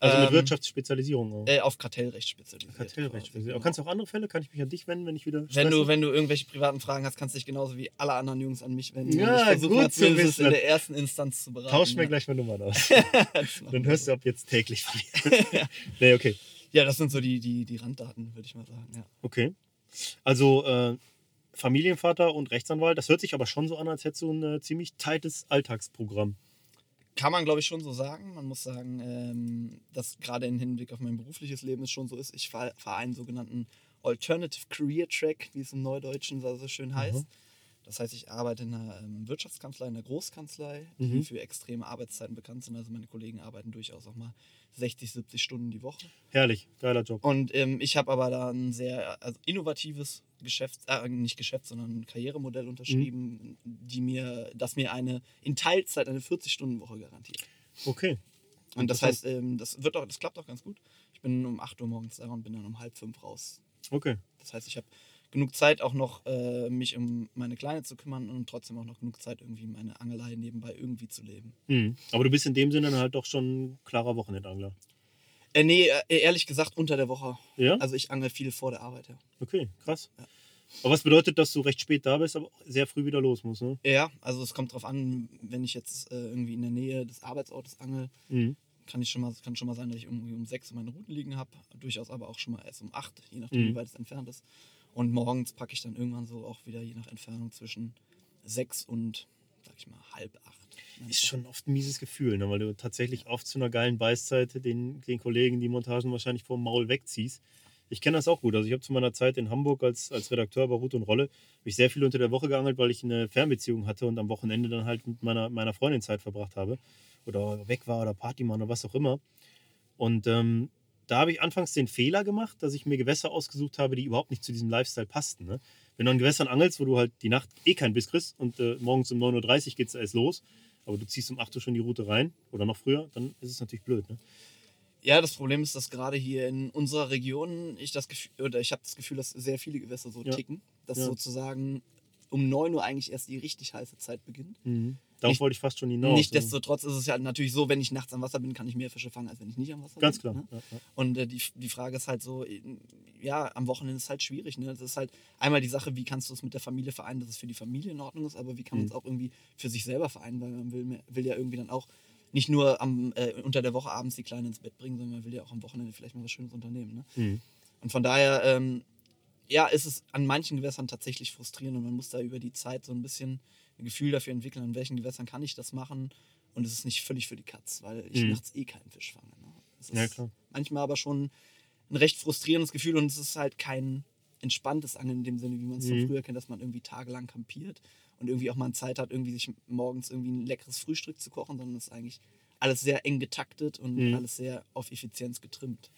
Also mit Ähm, Wirtschaftsspezialisierung auch. Äh, auf Kartellrecht spezialisiert. Kartellrecht. Aber genau. kannst du auch andere Fälle? Kann ich mich an dich wenden, wenn ich wieder wenn stresse? du, wenn du irgendwelche privaten Fragen hast, kannst du dich genauso wie alle anderen Jungs an mich wenden. Ja, ich gut zu wissen. in der ersten Instanz zu beraten. Tausch mir ja. gleich mal Nummern aus. Dann hörst du ab jetzt täglich von mir. nee, okay. Ja, das sind so die, die, die Randdaten, würde ich mal sagen. Ja. Okay. Also äh, Familienvater und Rechtsanwalt, das hört sich aber schon so an, als hättest du ein äh, ziemlich tightes Alltagsprogramm. Kann man, glaube ich, schon so sagen. Man muss sagen, ähm, dass gerade im Hinblick auf mein berufliches Leben es schon so ist. Ich fahre fahr einen sogenannten Alternative Career Track, wie es im Neudeutschen so so schön heißt. Das heißt, ich arbeite in einer ähm, Wirtschaftskanzlei, in einer Großkanzlei, die Mhm. für extreme Arbeitszeiten bekannt sind. Also meine Kollegen arbeiten durchaus auch mal 60, 70 Stunden die Woche. Herrlich, geiler Job. Und ähm, ich habe aber da ein sehr also innovatives Geschäfts-, äh, nicht Geschäfts-, sondern ein Karrieremodell unterschrieben, die mir, das mir eine in Teilzeit eine 40-Stunden-Woche garantiert. Okay. Und das heißt, ähm, das wird auch, das klappt auch ganz gut. Ich bin um 8 Uhr morgens da und bin dann um halb fünf raus. Okay. Das heißt, ich habe genug Zeit auch noch, äh, mich um meine Kleine zu kümmern und trotzdem auch noch genug Zeit, irgendwie meine Angelei nebenbei irgendwie zu leben. Mhm. Aber du bist in dem Sinne dann halt doch schon ein klarer Wochenendangler. Äh, nee, äh, ehrlich gesagt unter der Woche. Ja? Also ich angel viel vor der Arbeit, ja. Okay, krass. Ja. Aber was bedeutet, dass du recht spät da bist, aber auch sehr früh wieder los musst, ne? Ja, also es kommt drauf an, wenn ich jetzt äh, irgendwie in der Nähe des Arbeitsortes angel, Mhm. kann ich schon mal, kann schon mal sein, dass ich irgendwie um sechs meine Routen liegen habe. Durchaus aber auch schon mal erst um acht, je nachdem, Mhm. wie weit es entfernt ist. Und morgens packe ich dann irgendwann so auch wieder je nach Entfernung zwischen sechs und, sag ich mal, halb acht. Ist schon oft ein mieses Gefühl, ne? weil du tatsächlich oft zu einer geilen Beißzeit den, den Kollegen die Montagen wahrscheinlich vom Maul wegziehst. Ich kenne das auch gut. Also ich habe zu meiner Zeit in Hamburg als, als Redakteur bei Rute und Rolle habe ich sehr viel unter der Woche geangelt, weil ich eine Fernbeziehung hatte und am Wochenende dann halt mit meiner, meiner Freundin Zeit verbracht habe. Oder weg war oder Party machen oder was auch immer. Und ähm, da habe ich anfangs den Fehler gemacht, dass ich mir Gewässer ausgesucht habe, die überhaupt nicht zu diesem Lifestyle passten. Ne? Wenn du an Gewässern angelst, wo du halt die Nacht eh keinen Biss kriegst und äh, morgens um 9.30 Uhr geht es erst los, aber du ziehst um 8 Uhr schon die Route rein oder noch früher, dann ist es natürlich blöd. Ne? Ja, das Problem ist, dass gerade hier in unserer Region ich das Gefühl, oder ich habe das Gefühl, dass sehr viele Gewässer so Ja. ticken, dass Ja. sozusagen um 9 Uhr eigentlich erst die richtig heiße Zeit beginnt. Darauf Nicht- wollte ich fast schon hinaus. Nichtsdestotrotz ist es ja natürlich so, wenn ich nachts am Wasser bin, kann ich mehr Fische fangen, als wenn ich nicht am Wasser Ganz bin. klar. Ne? Ja, ja. Und äh, die, die Frage ist halt so, äh, ja, am Wochenende ist es halt schwierig. Ne? Das ist halt einmal die Sache, wie kannst du es mit der Familie vereinen, dass es für die Familie in Ordnung ist, aber wie kann man Mhm. es auch irgendwie für sich selber vereinen, weil man will, mehr- will ja irgendwie dann auch nicht nur am, äh, unter der Woche abends die Kleine ins Bett bringen, sondern man will ja auch am Wochenende vielleicht mal was Schönes unternehmen. Ne? Mhm. Und von daher, ähm, ja, ist es an manchen Gewässern tatsächlich frustrierend und man muss da über die Zeit so ein bisschen ein Gefühl dafür entwickeln, an welchen Gewässern kann ich das machen und es ist nicht völlig für die Katz, weil ich Mhm. nachts eh keinen Fisch fange. Ne? Es ist Ja, klar. manchmal aber schon ein recht frustrierendes Gefühl und es ist halt kein entspanntes Angeln in dem Sinne, wie man es Mhm. von früher kennt, dass man irgendwie tagelang kampiert und irgendwie auch mal Zeit hat, irgendwie sich morgens irgendwie ein leckeres Frühstück zu kochen, sondern es ist eigentlich alles sehr eng getaktet und Mhm. alles sehr auf Effizienz getrimmt.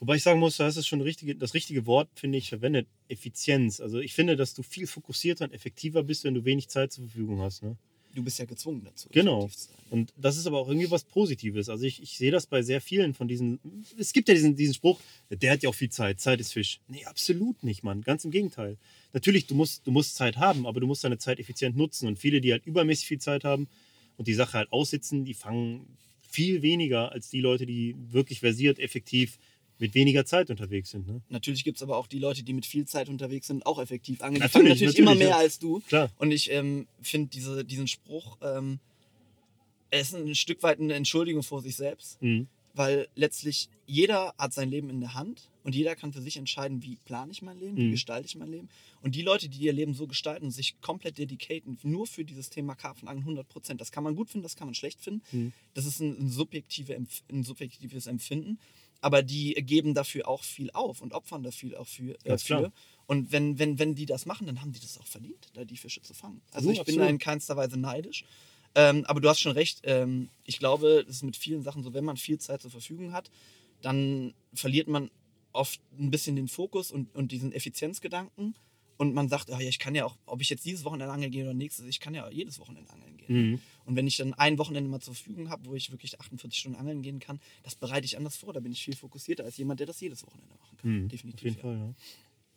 Wobei ich sagen muss, da hast du schon richtige, das richtige Wort, finde ich, verwendet. Effizienz. Also ich finde, dass du viel fokussierter und effektiver bist, wenn du wenig Zeit zur Verfügung hast. Ne? Du bist ja gezwungen dazu. Genau. Und das ist aber auch irgendwie was Positives. Also ich, ich sehe das bei sehr vielen von diesen. Es gibt ja diesen, diesen Spruch, der hat ja auch viel Zeit, Zeit ist Fisch. Nee, absolut nicht, Mann. Ganz im Gegenteil. Natürlich, du musst, du musst Zeit haben, aber du musst deine Zeit effizient nutzen. Und viele, die halt übermäßig viel Zeit haben und die Sache halt aussitzen, die fangen viel weniger als die Leute, die wirklich versiert, effektiv mit weniger Zeit unterwegs sind. Ne? Natürlich gibt es aber auch die Leute, die mit viel Zeit unterwegs sind, auch effektiv angeln. Die Natürlich, fangen natürlich, immer natürlich, mehr ja. als du. Klar. Und ich ähm, finde diese, diesen Spruch, ähm, er ist ein Stück weit eine Entschuldigung vor sich selbst, Mhm. Weil letztlich jeder hat sein Leben in der Hand und jeder kann für sich entscheiden, wie plane ich mein Leben, wie Mhm. gestalte ich mein Leben. Und die Leute, die ihr Leben so gestalten und sich komplett dedicaten, nur für dieses Thema Karpfenangeln 100 Prozent, das kann man gut finden, das kann man schlecht finden. Mhm. Das ist ein, ein, subjektive, ein subjektives Empfinden. Aber die geben dafür auch viel auf und opfern dafür auch für, äh, für. Und wenn, wenn, wenn die das machen, dann haben die das auch verdient, da die Fische zu fangen. Also So, ich bin absolut. da in keinster Weise neidisch. Ähm, aber du hast schon recht. Ähm, ich glaube, das ist mit vielen Sachen so, wenn man viel Zeit zur Verfügung hat, dann verliert man oft ein bisschen den Fokus und, und diesen Effizienzgedanken. Und man sagt, ah ja, ich kann ja auch, ob ich jetzt dieses Wochenende angeln gehe oder nächstes, ich kann ja auch jedes Wochenende angeln gehen. Mhm. Und wenn ich dann ein Wochenende mal zur Verfügung habe, wo ich wirklich 48 Stunden angeln gehen kann, das bereite ich anders vor. Da bin ich viel fokussierter als jemand, der das jedes Wochenende machen kann. Mhm, Definitiv. Auf jeden ja. Fall,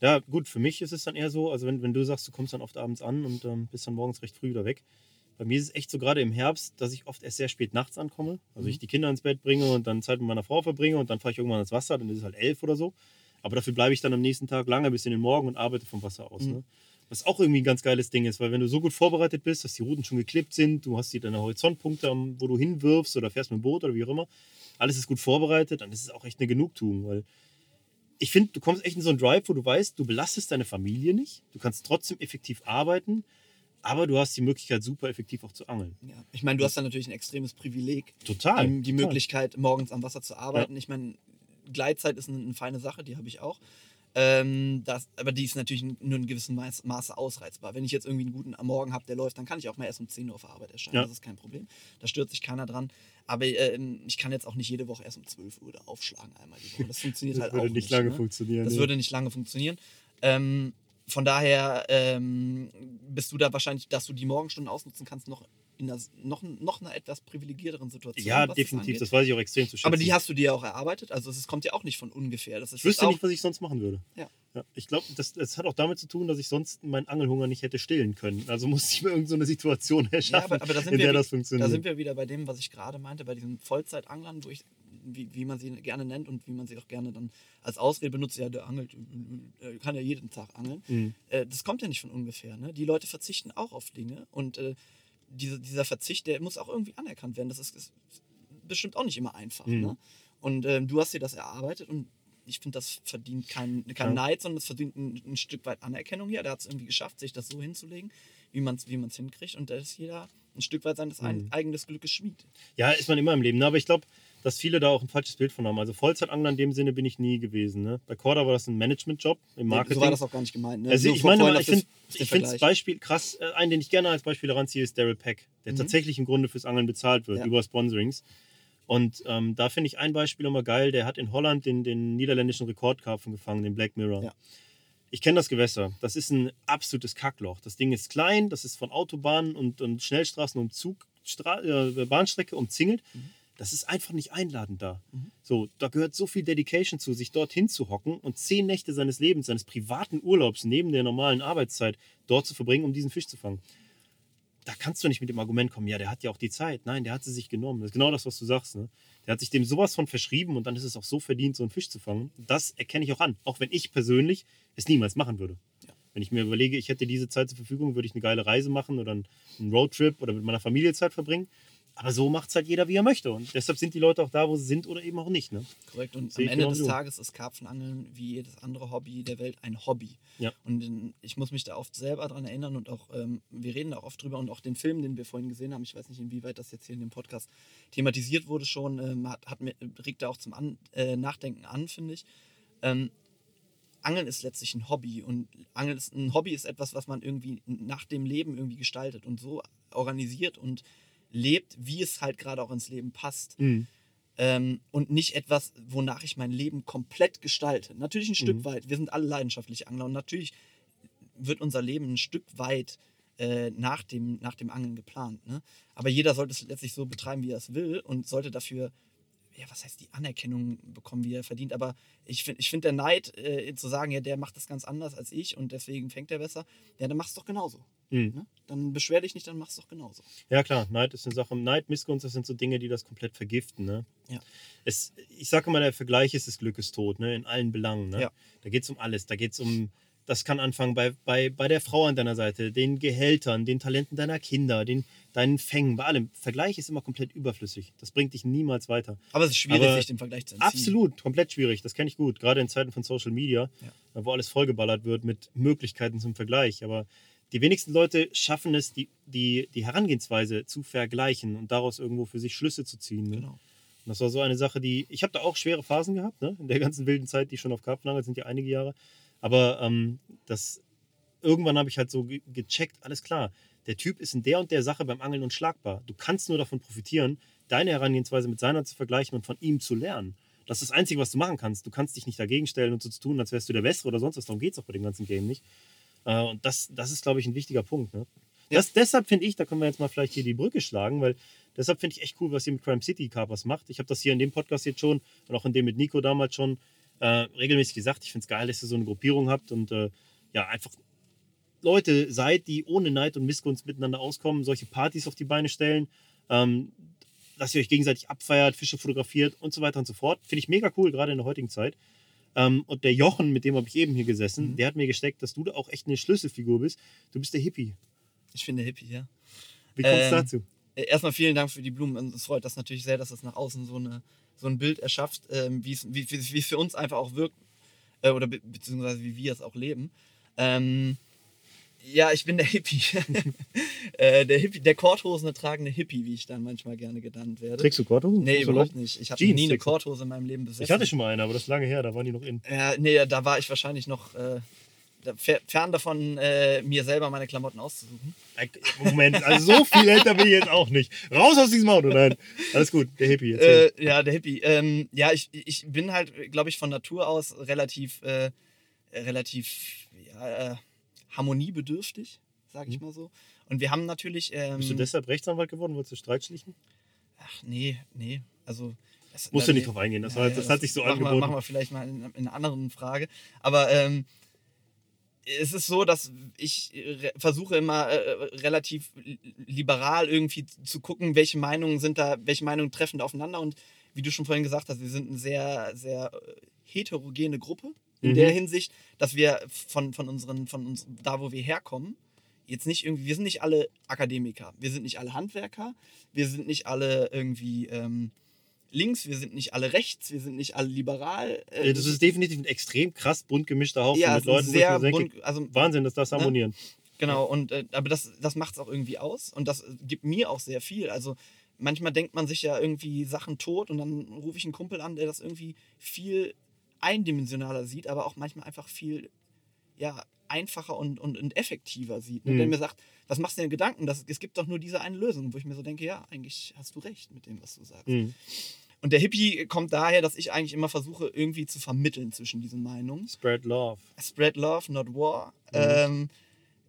ja. Ja, gut, für mich ist es dann eher so, also wenn, wenn du sagst, du kommst dann oft abends an und ähm, bist dann morgens recht früh wieder weg. Bei mir ist es echt so gerade im Herbst, dass ich oft erst sehr spät nachts ankomme. Also ich die Kinder ins Bett bringe und dann Zeit mit meiner Frau verbringe und dann fahre ich irgendwann ans Wasser, dann ist es halt elf oder so. Aber dafür bleibe ich dann am nächsten Tag lange bis in den Morgen und arbeite vom Wasser aus. Mhm. Ne? Was auch irgendwie ein ganz geiles Ding ist, weil wenn du so gut vorbereitet bist, dass die Routen schon geklippt sind, du hast die deine Horizontpunkte, wo du hinwirfst oder fährst mit dem Boot oder wie auch immer, alles ist gut vorbereitet, dann ist es auch echt eine Genugtuung, weil ich finde, du kommst echt in so einen Drive, wo du weißt, du belastest deine Familie nicht, du kannst trotzdem effektiv arbeiten, aber du hast die Möglichkeit, super effektiv auch zu angeln. Ja. Ich meine, du hast dann natürlich ein extremes Privileg, Total. die, die. Möglichkeit, morgens am Wasser zu arbeiten. Ich meine, Gleitzeit ist eine, eine feine Sache, die habe ich auch. Ähm, das, aber die ist natürlich nur in gewissem Maß, Maße ausreizbar. Wenn ich jetzt irgendwie einen guten Morgen habe, der läuft, dann kann ich auch mal erst um 10 Uhr auf Arbeit erscheinen. Ja. Das ist kein Problem. Da stört sich keiner dran. Aber ähm, ich kann jetzt auch nicht jede Woche erst um 12 Uhr da aufschlagen, einmal die Woche. Das funktioniert Das halt würde auch nicht lange ne? funktionieren. Das nee. würde nicht lange funktionieren. Ähm, von daher ähm, bist du da wahrscheinlich, dass du die Morgenstunden ausnutzen kannst, noch in einer, noch, noch einer etwas privilegierteren Situation. ja, das definitiv. angeht. Das weiß ich auch extrem zu schätzen. Aber die hast du dir auch erarbeitet. Also es kommt ja auch nicht von ungefähr. Das Ich wüsste nicht, was ich sonst machen würde. Ja. ich glaube, das, das hat auch damit zu tun, dass ich sonst meinen Angelhunger nicht hätte stillen können. Also musste ich mir irgendeine so Situation ja, erschaffen, aber, aber da, sind in wir, der das da funktioniert. sind wir wieder bei dem, was ich gerade meinte, bei diesen Vollzeitanglern, wo ich, wie, wie man sie gerne nennt und wie man sie auch gerne dann als Ausrede benutzt, ja, der angelt, äh, kann ja jeden Tag angeln. Mhm. Äh, das kommt ja nicht von ungefähr. Ne? Die Leute verzichten auch auf Dinge und äh, diese, dieser Verzicht, der muss auch irgendwie anerkannt werden. Das ist, ist bestimmt auch nicht immer einfach. Mhm. Ne? Und ähm, du hast dir das erarbeitet und ich finde, das verdient kein, kein Ja. Neid, sondern es verdient ein, ein Stück weit Anerkennung hier. Der hat es irgendwie geschafft, sich das so hinzulegen, wie man es wie man's hinkriegt. Und da ist jeder ein Stück weit seines ein, Mhm. eigenes Glückes Schmied. Ja, ist man immer im Leben. Ne? Aber ich glaube, dass viele da auch ein falsches Bild von haben. Also Vollzeitangler in dem Sinne bin ich nie gewesen. Ne? Bei Corda war das ein Managementjob im Marketing. So war das auch gar nicht gemeint. Ne? Also Nur ich meine, ich finde das- Vergleich. Beispiel krass. Äh, einen, den ich gerne als Beispiel heranziehe, ist Daryl Peck, der Mhm. tatsächlich im Grunde fürs Angeln bezahlt wird, Ja. über Sponsorings. Und ähm, da finde ich ein Beispiel immer geil. Der hat in Holland den, den niederländischen Rekordkarpfen gefangen, den Black Mirror. Ja. Ich kenne das Gewässer. Das ist ein absolutes Kackloch. Das Ding ist klein, das ist von Autobahnen und, und Schnellstraßen und Zugstra äh, Bahnstrecke umzingelt. Mhm. Das ist einfach nicht einladend da. Mhm. So, da gehört so viel Dedication zu, sich dorthin zu hocken und zehn Nächte seines Lebens, seines privaten Urlaubs neben der normalen Arbeitszeit dort zu verbringen, um diesen Fisch zu fangen. Da kannst du nicht mit dem Argument kommen, ja, der hat ja auch die Zeit. Nein, der hat sie sich genommen. Das ist genau das, was du sagst. Ne? Der hat sich dem sowas von verschrieben und dann ist es auch so verdient, so einen Fisch zu fangen. Das erkenne ich auch an. Auch wenn ich persönlich es niemals machen würde. Ja. Wenn ich mir überlege, ich hätte diese Zeit zur Verfügung, würde ich eine geile Reise machen oder einen einen Roadtrip oder mit meiner Familie Zeit verbringen. Aber so macht es halt jeder, wie er möchte. Und deshalb sind die Leute auch da, wo sie sind oder eben auch nicht. Ne? Korrekt. Und am Ende des du. Tages ist Karpfenangeln wie jedes andere Hobby der Welt ein Hobby. Ja. Und ich muss mich da oft selber dran erinnern und auch, ähm, wir reden da auch oft drüber und auch den Film, den wir vorhin gesehen haben, ich weiß nicht, inwieweit das jetzt hier in dem Podcast thematisiert wurde schon, ähm, hat, hat mir, regt da auch zum an, äh, Nachdenken an, finde ich. Ähm, Angeln ist letztlich ein Hobby und Angeln ist, ein Hobby ist etwas, was man irgendwie nach dem Leben irgendwie gestaltet und so organisiert und lebt, wie es halt gerade auch ins Leben passt ähm, und nicht etwas, wonach ich mein Leben komplett gestalte. Natürlich ein Stück Mhm. weit. Wir sind alle leidenschaftliche Angler und natürlich wird unser Leben ein Stück weit äh, nach, dem, nach dem Angeln geplant. Ne? Aber jeder sollte es letztlich so betreiben, wie er es will und sollte dafür, ja, was heißt die Anerkennung bekommen, wie er verdient. Aber ich finde ich find der Neid, äh, zu sagen, ja, der macht das ganz anders als ich und deswegen fängt er besser, ja, dann mach's doch genauso. Mhm. Ne? Dann beschwer dich nicht, dann mach's doch genauso. Ja, klar, Neid ist eine Sache. Neid, Missgunst, das sind so Dinge, die das komplett vergiften. Ne? Ja. Es, ich sage immer, der Vergleich ist des Glückes tot, ne? in allen Belangen. Ne? Ja. Da geht es um alles. Da geht es um, das kann anfangen bei, bei, bei der Frau an deiner Seite, den Gehältern, den Talenten deiner Kinder, den, deinen Fängen, bei allem. Vergleich ist immer komplett überflüssig. Das bringt dich niemals weiter. Aber es ist schwierig, Aber sich dem Vergleich zu entziehen. Absolut, komplett schwierig. Das kenne ich gut. Gerade in Zeiten von Social Media, Ja. wo alles vollgeballert wird mit Möglichkeiten zum Vergleich. Aber die wenigsten Leute schaffen es, die, die, die Herangehensweise zu vergleichen und daraus irgendwo für sich Schlüsse zu ziehen. Ne? Genau. Und das war so eine Sache, die. Ich habe da auch schwere Phasen gehabt, ne? in der ganzen wilden Zeit, die ich schon auf Karpfenangel sind ja einige Jahre. Aber ähm, das, irgendwann habe ich halt so ge gecheckt, alles klar. Der Typ ist in der und der Sache beim Angeln unschlagbar. Du kannst nur davon profitieren, deine Herangehensweise mit seiner zu vergleichen und von ihm zu lernen. Das ist das Einzige, was du machen kannst. Du kannst dich nicht dagegen stellen und so zu tun, als wärst du der Bessere oder sonst was. Darum geht es auch bei dem ganzen Game nicht. Äh, und das, das ist, glaube ich, ein wichtiger Punkt. Ne? Ja. Das, deshalb finde ich, da können wir jetzt mal vielleicht hier die Brücke schlagen, weil deshalb finde ich echt cool, was ihr mit Crime City Carpers macht. Ich habe das hier in dem Podcast jetzt schon und auch in dem mit Nico damals schon äh, regelmäßig gesagt. Ich finde es geil, dass ihr so eine Gruppierung habt und äh, ja, einfach Leute seid, die ohne Neid und Missgunst miteinander auskommen, solche Partys auf die Beine stellen, ähm, dass ihr euch gegenseitig abfeiert, Fische fotografiert und so weiter und so fort. Finde ich mega cool, gerade in der heutigen Zeit. Ähm, und der Jochen, mit dem habe ich eben hier gesessen, Mhm. der hat mir gesteckt, dass du da auch echt eine Schlüsselfigur bist. Du bist der Hippie. Ich finde Hippie, ja. Wie kommt es Ähm, dazu? Äh, Erstmal vielen Dank für die Blumen. Und Es freut das natürlich sehr, dass es nach außen so, eine, so ein Bild erschafft, ähm, wie es für uns einfach auch wirkt, äh, oder be beziehungsweise wie wir es auch leben. Ähm, Ja, ich bin der Hippie. äh, der Hippie, der Korthosen tragende Hippie, wie ich dann manchmal gerne genannt werde. Trägst du Korthosen? Nee, So überhaupt nicht. Ich habe nie eine? Korthose in meinem Leben besessen. Ich hatte schon mal eine, aber das ist lange her, da waren die noch in. Ja, nee, da war ich wahrscheinlich noch äh, fern davon, äh, mir selber meine Klamotten auszusuchen. Moment, also so viel älter bin ich jetzt auch nicht. Raus aus diesem Auto, nein. Alles gut, der Hippie. Äh, Erzähl. ja, der Hippie. Ähm, ja, ich, ich bin halt, glaube ich, von Natur aus relativ, äh, relativ ja, äh, harmoniebedürftig, sage ich mal so. Und wir haben natürlich. Ähm, Mhm. Bist du deshalb Rechtsanwalt geworden? Wolltest du Streit schlichten? Ach, nee, nee. Also. Das, Musst da- du nicht drauf eingehen, das, war, ja, das hat sich so machen angeboten. Wir, machen wir vielleicht mal in, in einer anderen Frage. Aber ähm, es ist so, dass ich re versuche immer äh, relativ li- liberal irgendwie zu gucken, welche Meinungen sind da, welche Meinungen treffen da aufeinander. Und wie du schon vorhin gesagt hast, wir sind eine sehr, sehr äh, heterogene Gruppe in Mhm. der Hinsicht, dass wir von, von unseren, von uns, da wo wir herkommen, jetzt nicht irgendwie, wir sind nicht alle Akademiker, wir sind nicht alle Handwerker, wir sind nicht alle irgendwie ähm, links, wir sind nicht alle rechts, wir sind nicht alle liberal. äh, Ja, das ist definitiv ein extrem krass bunt gemischter Haufen ja, mit Leuten, wo ich sehr mir denke, bunt, also Wahnsinn, dass das Ne? harmonieren. Genau, und äh, aber das, das macht es auch irgendwie aus und das gibt mir auch sehr viel. Also manchmal denkt man sich ja irgendwie Sachen tot und dann rufe ich einen Kumpel an, der das irgendwie viel eindimensionaler sieht, aber auch manchmal einfach viel ja, einfacher und, und, und effektiver sieht. Und Mhm. der mir sagt, was machst du denn Gedanken? Das, es gibt doch nur diese eine Lösung, wo ich mir so denke, ja, eigentlich hast du recht mit dem, was du sagst. Mhm. Und der Hippie kommt daher, dass ich eigentlich immer versuche, irgendwie zu vermitteln zwischen diesen Meinungen. Spread love. Spread Love, not War. Mhm.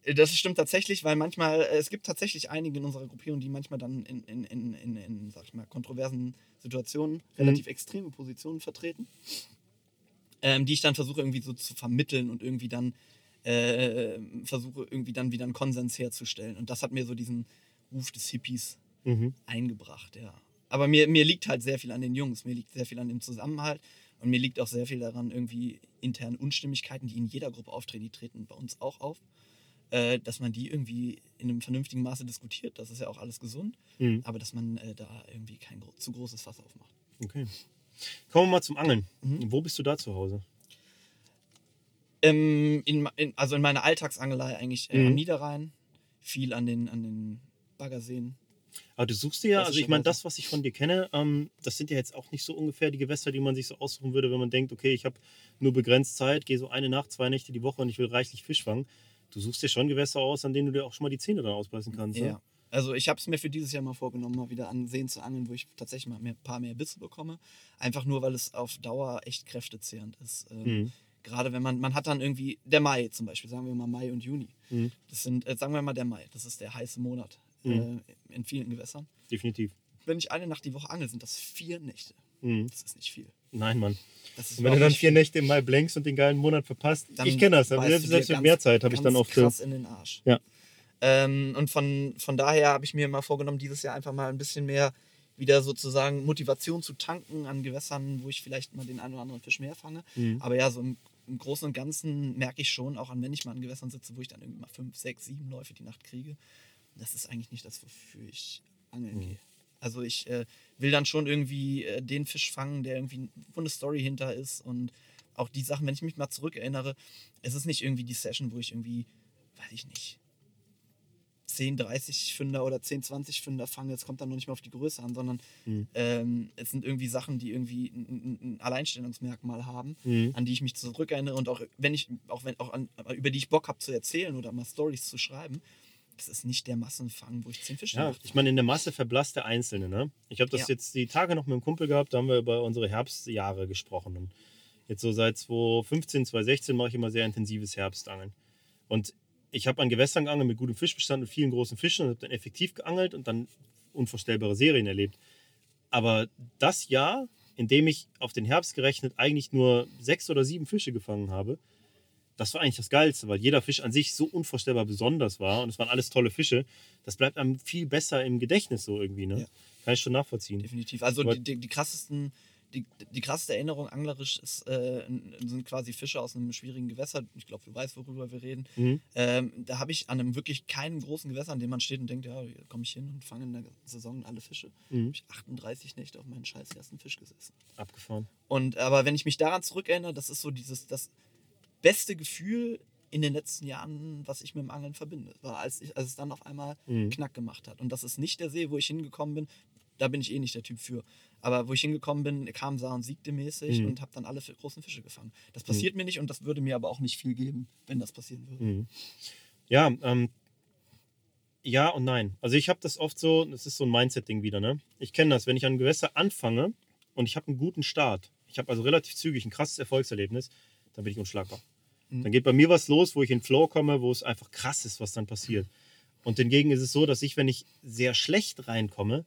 Ähm, das stimmt tatsächlich, weil manchmal, äh, es gibt tatsächlich einige in unserer Gruppierung, die manchmal dann in, in, in, in, in sag ich mal, kontroversen Situationen relativ extreme Positionen vertreten, ähm, die ich dann versuche irgendwie so zu vermitteln und irgendwie dann äh, versuche irgendwie dann wieder einen Konsens herzustellen. Und das hat mir so diesen Ruf des Hippies Mhm. eingebracht, ja. Aber mir, mir liegt halt sehr viel an den Jungs, mir liegt sehr viel an dem Zusammenhalt und mir liegt auch sehr viel daran, irgendwie interne Unstimmigkeiten, die in jeder Gruppe auftreten, die treten bei uns auch auf, äh, dass man die irgendwie in einem vernünftigen Maße diskutiert. Das ist ja auch alles gesund, Mhm. aber dass man äh, da irgendwie kein zu großes Fass aufmacht. Okay. Kommen wir mal zum Angeln. Mhm. Wo bist du da zu Hause? Ähm, in, in, also in meiner Alltagsangelei eigentlich äh, am Mhm. Niederrhein, viel an den, an den Baggerseen. Aber du suchst dir ja, also ich meine, das, was ich von dir kenne, ähm, das sind ja jetzt auch nicht so ungefähr die Gewässer, die man sich so aussuchen würde, wenn man denkt, okay, ich habe nur begrenzt Zeit, gehe so eine Nacht, zwei Nächte die Woche und ich will reichlich Fisch fangen. Du suchst dir schon Gewässer aus, an denen du dir auch schon mal die Zähne dann ausbeißen kannst. Ja. Ne? Also ich habe es mir für dieses Jahr mal vorgenommen, mal wieder an Seen zu angeln, wo ich tatsächlich mal mehr, ein paar mehr Bisse bekomme. Einfach nur, weil es auf Dauer echt kräftezehrend ist. Ähm, Mhm. Gerade wenn man, man hat dann irgendwie, der Mai zum Beispiel, sagen wir mal Mai und Juni. Mhm. Das sind, äh, sagen wir mal der Mai, das ist der heiße Monat Mhm. äh, in vielen Gewässern. Definitiv. Wenn ich eine Nacht die Woche angel, sind das vier Nächte. Mhm. Das ist nicht viel. Nein, Mann. Das ist Und wenn du dann vier. Nächte im Mai blankst und den geilen Monat verpasst, Dann ich kenne das. Selbst, mit mehr Zeit habe ich dann oft. krass in den Arsch. Ja. Ähm, und von, von daher habe ich mir mal vorgenommen, dieses Jahr einfach mal ein bisschen mehr wieder sozusagen Motivation zu tanken an Gewässern, wo ich vielleicht mal den einen oder anderen Fisch mehr fange. Mhm. Aber ja, so im, im Großen und Ganzen merke ich schon, auch an wenn ich mal an Gewässern sitze, wo ich dann irgendwie mal fünf, sechs, sieben Läufe die Nacht kriege, das ist eigentlich nicht das, wofür ich angeln Mhm. gehe. Also ich äh, will dann schon irgendwie äh, den Fisch fangen, der irgendwie, wo eine Story hinter ist und auch die Sachen, wenn ich mich mal zurückerinnere, es ist nicht irgendwie die Session, wo ich irgendwie, weiß ich nicht, 10, 30 Fünder oder 10, 20 Fünder fange. Es kommt dann noch nicht mal auf die Größe an, sondern Mhm. ähm, es sind irgendwie Sachen, die irgendwie ein, ein- ein Alleinstellungsmerkmal haben, Mhm. an die ich mich zurückerinnere und auch wenn ich, auch wenn, auch an, über die ich Bock habe zu erzählen oder mal Stories zu schreiben. Das ist nicht der Massenfang, wo ich 10 Fische Ja, mache. ich meine, in der Masse verblasst der Einzelne. Ne? Ich habe das Ja. jetzt die Tage noch mit einem Kumpel gehabt, da haben wir über unsere Herbstjahre gesprochen. Und jetzt so seit 2015, 2016 mache ich immer sehr intensives Herbstangeln. Und ich habe an Gewässern geangelt mit gutem Fischbestand und vielen großen Fischen und habe dann effektiv geangelt und dann unvorstellbare Serien erlebt. Aber das Jahr, in dem ich auf den Herbst gerechnet eigentlich nur sechs oder sieben Fische gefangen habe, das war eigentlich das Geilste, weil jeder Fisch an sich so unvorstellbar besonders war und es waren alles tolle Fische. Das bleibt einem viel besser im Gedächtnis so irgendwie. Ne? Ja. Kann ich schon nachvollziehen. Definitiv. Also die, die, die krassesten, die, die krasseste Erinnerung anglerisch ist, äh, sind quasi Fische aus einem schwierigen Gewässer. Ich glaube, du weißt, worüber wir reden. Mhm. Ähm, da habe ich an einem wirklich keinen großen Gewässer, an dem man steht und denkt, ja, komme ich hin und fange in der Saison alle Fische. Mhm. habe ich 38 Nächte auf meinen scheiß ersten Fisch gesessen. Abgefahren. Und aber wenn ich mich daran zurückerinnere, das ist so dieses das beste Gefühl in den letzten Jahren, was ich mit dem Angeln verbinde. War als, ich, als es dann auf einmal Mhm. Knack gemacht hat. Und das ist nicht der See, wo ich hingekommen bin. Da bin ich eh nicht der Typ für. Aber wo ich hingekommen bin, kam, sah und siegte mäßig Mhm. und habe dann alle großen Fische gefangen. Das passiert mir nicht und das würde mir aber auch nicht viel geben, wenn das passieren würde. Mhm. Ja, ähm, ja und nein. Also ich habe das oft so, das ist so ein Mindset-Ding wieder, ne? Ich kenne das, wenn ich an Gewässer anfange und ich habe einen guten Start, ich habe also relativ zügig ein krasses Erfolgserlebnis, dann bin ich unschlagbar. Mhm. Dann geht bei mir was los, wo ich in den Flow komme, wo es einfach krass ist, was dann passiert. Und hingegen ist es so, dass ich, wenn ich sehr schlecht reinkomme,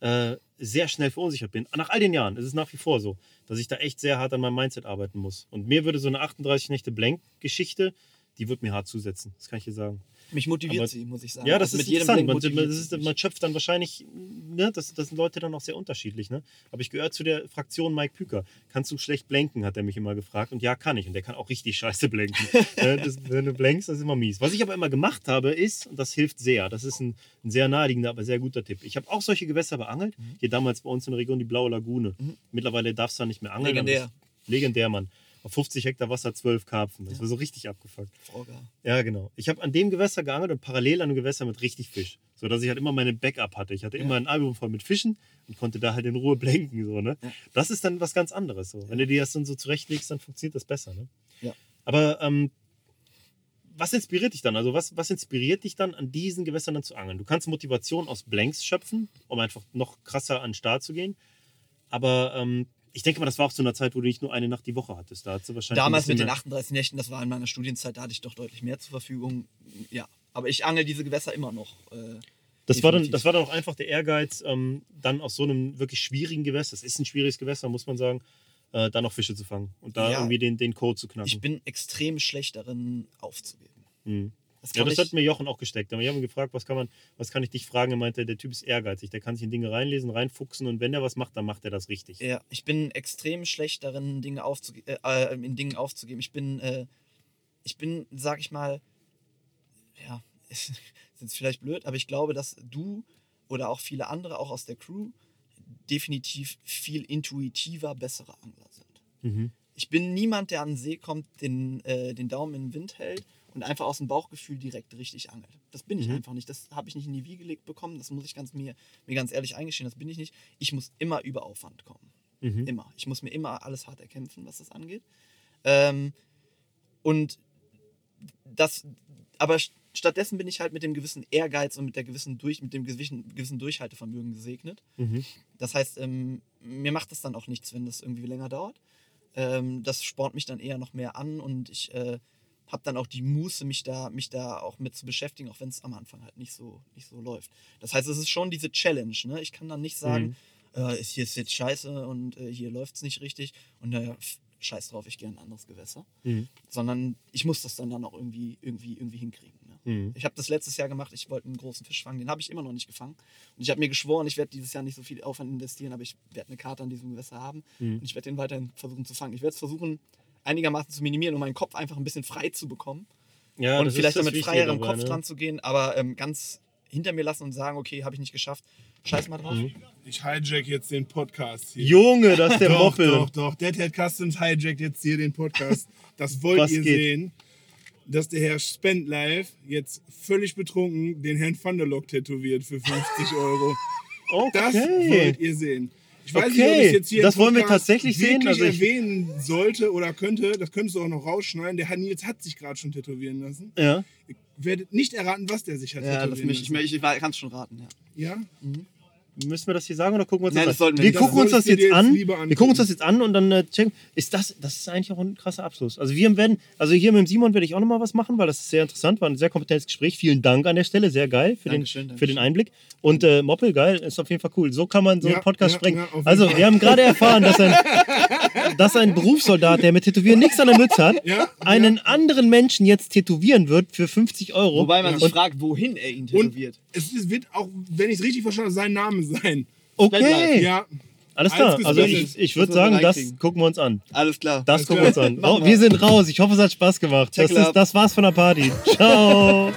äh, sehr schnell verunsichert bin. Nach all den Jahren ist es nach wie vor so, dass ich da echt sehr hart an meinem Mindset arbeiten muss. Und mir würde so eine 38 Nächte Blank-Geschichte, die wird mir hart zusetzen. Das kann ich dir sagen. Mich motiviert Aber- sie, muss ich sagen. Ja, das Also ist interessant. Blink Man, ist, man schöpft dann wahrscheinlich, ne, das, das sind Leute dann auch sehr unterschiedlich. Ne? Aber ich gehöre zu der Fraktion Mike Püker. Kannst du schlecht blenken, hat er mich immer gefragt. Und ja, kann ich. Und der kann auch richtig scheiße blenken. Das, wenn du blenkst, das ist immer mies. Was ich aber immer gemacht habe, ist, und das hilft sehr, das ist ein, ein sehr naheliegender, aber sehr guter Tipp. Ich habe auch solche Gewässer beangelt. Hier damals bei uns in der Region die Blaue Lagune. Mhm. Mittlerweile darfst du da nicht mehr angeln. Legendär. Legendär, Mann. Auf 50 Hektar Wasser 12 Karpfen. Das war so richtig abgefuckt. Fraugar. Ja, genau. Ich habe an dem Gewässer geangelt und parallel an einem Gewässer mit richtig Fisch. So dass ich halt immer meine Backup hatte. Ich hatte Ja. immer ein Album voll mit Fischen und konnte da halt in Ruhe blenken. So, ne? Ja. Das ist dann was ganz anderes. So. Wenn du dir das dann so zurechtlegst, dann funktioniert das besser. Ne? Ja. Aber ähm, was inspiriert dich dann? Also was, was inspiriert dich dann, an diesen Gewässern dann zu angeln? Du kannst Motivation aus Blanks schöpfen, um einfach noch krasser an den Start zu gehen. Aber ähm, ich denke mal, das war auch zu einer Zeit, wo du nicht nur eine Nacht die Woche hattest. Da du wahrscheinlich ein Damals mit den mehr- 38 Nächten, das war in meiner Studienzeit, da hatte ich doch deutlich mehr zur Verfügung. Ja, aber ich angel diese Gewässer immer noch. Äh, Das war, dann, das war dann auch einfach der Ehrgeiz, ähm, dann aus so einem wirklich schwierigen Gewässer, das ist ein schwieriges Gewässer, muss man sagen, äh, dann auch Fische zu fangen und da Ja. irgendwie den, den Code zu knacken. ich bin extrem schlecht darin, aufzugeben. Mhm. Das Ja, das hat mir Jochen auch gesteckt. Aber ich habe ihn gefragt, was kann, man, was kann ich dich fragen? Er meinte, der Typ ist ehrgeizig, der kann sich in Dinge reinlesen, reinfuchsen und wenn er was macht, dann macht er das richtig. ja, ich bin extrem schlecht darin, Dinge aufzuge äh, äh, in Dingen aufzugeben. Ich bin, äh, ich bin, sag ich mal, ja, ist jetzt vielleicht blöd, aber ich glaube, dass du oder auch viele andere, auch aus der Crew, definitiv viel intuitiver bessere Angler sind. Mhm. Ich bin niemand, der an den See kommt, den, äh, den Daumen in den Wind hält und einfach aus dem Bauchgefühl direkt richtig angelt. Das bin ich Mhm. einfach nicht. Das habe ich nicht in die Wiege gelegt bekommen. Das muss ich ganz mir, mir ganz ehrlich eingestehen. Das bin ich nicht. Ich muss immer über Aufwand kommen. Mhm. Immer. Ich muss mir immer alles hart erkämpfen, was das angeht. Ähm, und das, aber st- stattdessen bin ich halt mit dem gewissen Ehrgeiz und mit der gewissen durch, mit dem gewissen, gewissen Durchhaltevermögen gesegnet. Mhm. Das heißt, ähm, mir macht das dann auch nichts, wenn das irgendwie länger dauert. Ähm, das spornt mich dann eher noch mehr an und ich äh, habe dann auch die Muße, mich da, mich da auch mit zu beschäftigen, auch wenn es am Anfang halt nicht so, nicht so läuft. Das heißt, es ist schon diese Challenge. Ne? Ich kann dann nicht sagen, äh, ist hier ist jetzt scheiße und äh, hier läuft es nicht richtig und naja, pf, scheiß drauf, ich gehe in ein anderes Gewässer. Mhm. Sondern ich muss das dann, dann auch irgendwie, irgendwie, irgendwie hinkriegen. Ne? Mhm. Ich habe das letztes Jahr gemacht, ich wollte einen großen Fisch fangen, den habe ich immer noch nicht gefangen. Und ich habe mir geschworen, ich werde dieses Jahr nicht so viel Aufwand investieren, aber ich werde eine Karte an diesem Gewässer haben Mhm. und ich werde den weiterhin versuchen zu fangen. Ich werde es versuchen, einigermaßen zu minimieren, um meinen Kopf einfach ein bisschen frei zu bekommen Ja, und das ist vielleicht das damit freierem dabei, Kopf ne? dran zu gehen, aber ähm, ganz hinter mir lassen und sagen, okay, habe ich nicht geschafft, scheiß mal drauf. Mhm. Ich hijack jetzt den Podcast hier. Junge, das ist der doch, Moppel. doch, doch. Deadhead Customs hijackt jetzt hier den Podcast. Das wollt Was ihr geht? sehen. Dass der Herr Spendlife jetzt völlig betrunken den Herrn Van der Lock tätowiert für 50 Euro. Das Okay. wollt ihr sehen. Ich weiß nicht, ob Okay, ich jetzt hier das wollen wir tatsächlich sehen. Also ich- erwähnen sollte oder könnte. Das könntest du auch noch rausschneiden. Der Herr Nils hat sich gerade schon tätowieren lassen. Ja. Ihr werdet nicht erraten, was der sich hat Ja, das tätowieren mich, ich, lassen. ich, ich kann es schon raten, ja. ja? Müssen wir das hier sagen oder gucken wir uns Nein, das das an? wir Wir gucken uns das jetzt an. Wir gucken uns das jetzt an und dann äh, checken. Ist das, das ist eigentlich auch ein krasser Abschluss. Also wir werden, also hier mit dem Simon werde ich auch nochmal was machen, weil das ist sehr interessant, war ein sehr kompetentes Gespräch. Vielen Dank an der Stelle, sehr geil für, den, Dankeschön, für den. Einblick. Und äh, Moppel, geil, ist auf jeden Fall cool. So kann man so Ja, einen Podcast ja, sprengen. ja, also Fall. wir haben gerade erfahren, dass ein, dass ein Berufssoldat, der mit Tätowieren nichts an der Mütze hat, Ja, einen anderen Menschen jetzt tätowieren wird für 50 Euro. Wobei man Ja. sich fragt, wohin er ihn Und tätowiert. es ist- wird auch, wenn ich es richtig verstanden habe, sein Name sein. Okay, Ja, alles klar. Alles Also ich, ich würde sagen, das gucken wir uns an. Alles klar. Das gucken wir uns an. klar. Oh, wir sind raus. Ich hoffe, es hat Spaß gemacht. Das, ist, das war's von der Party. Ciao.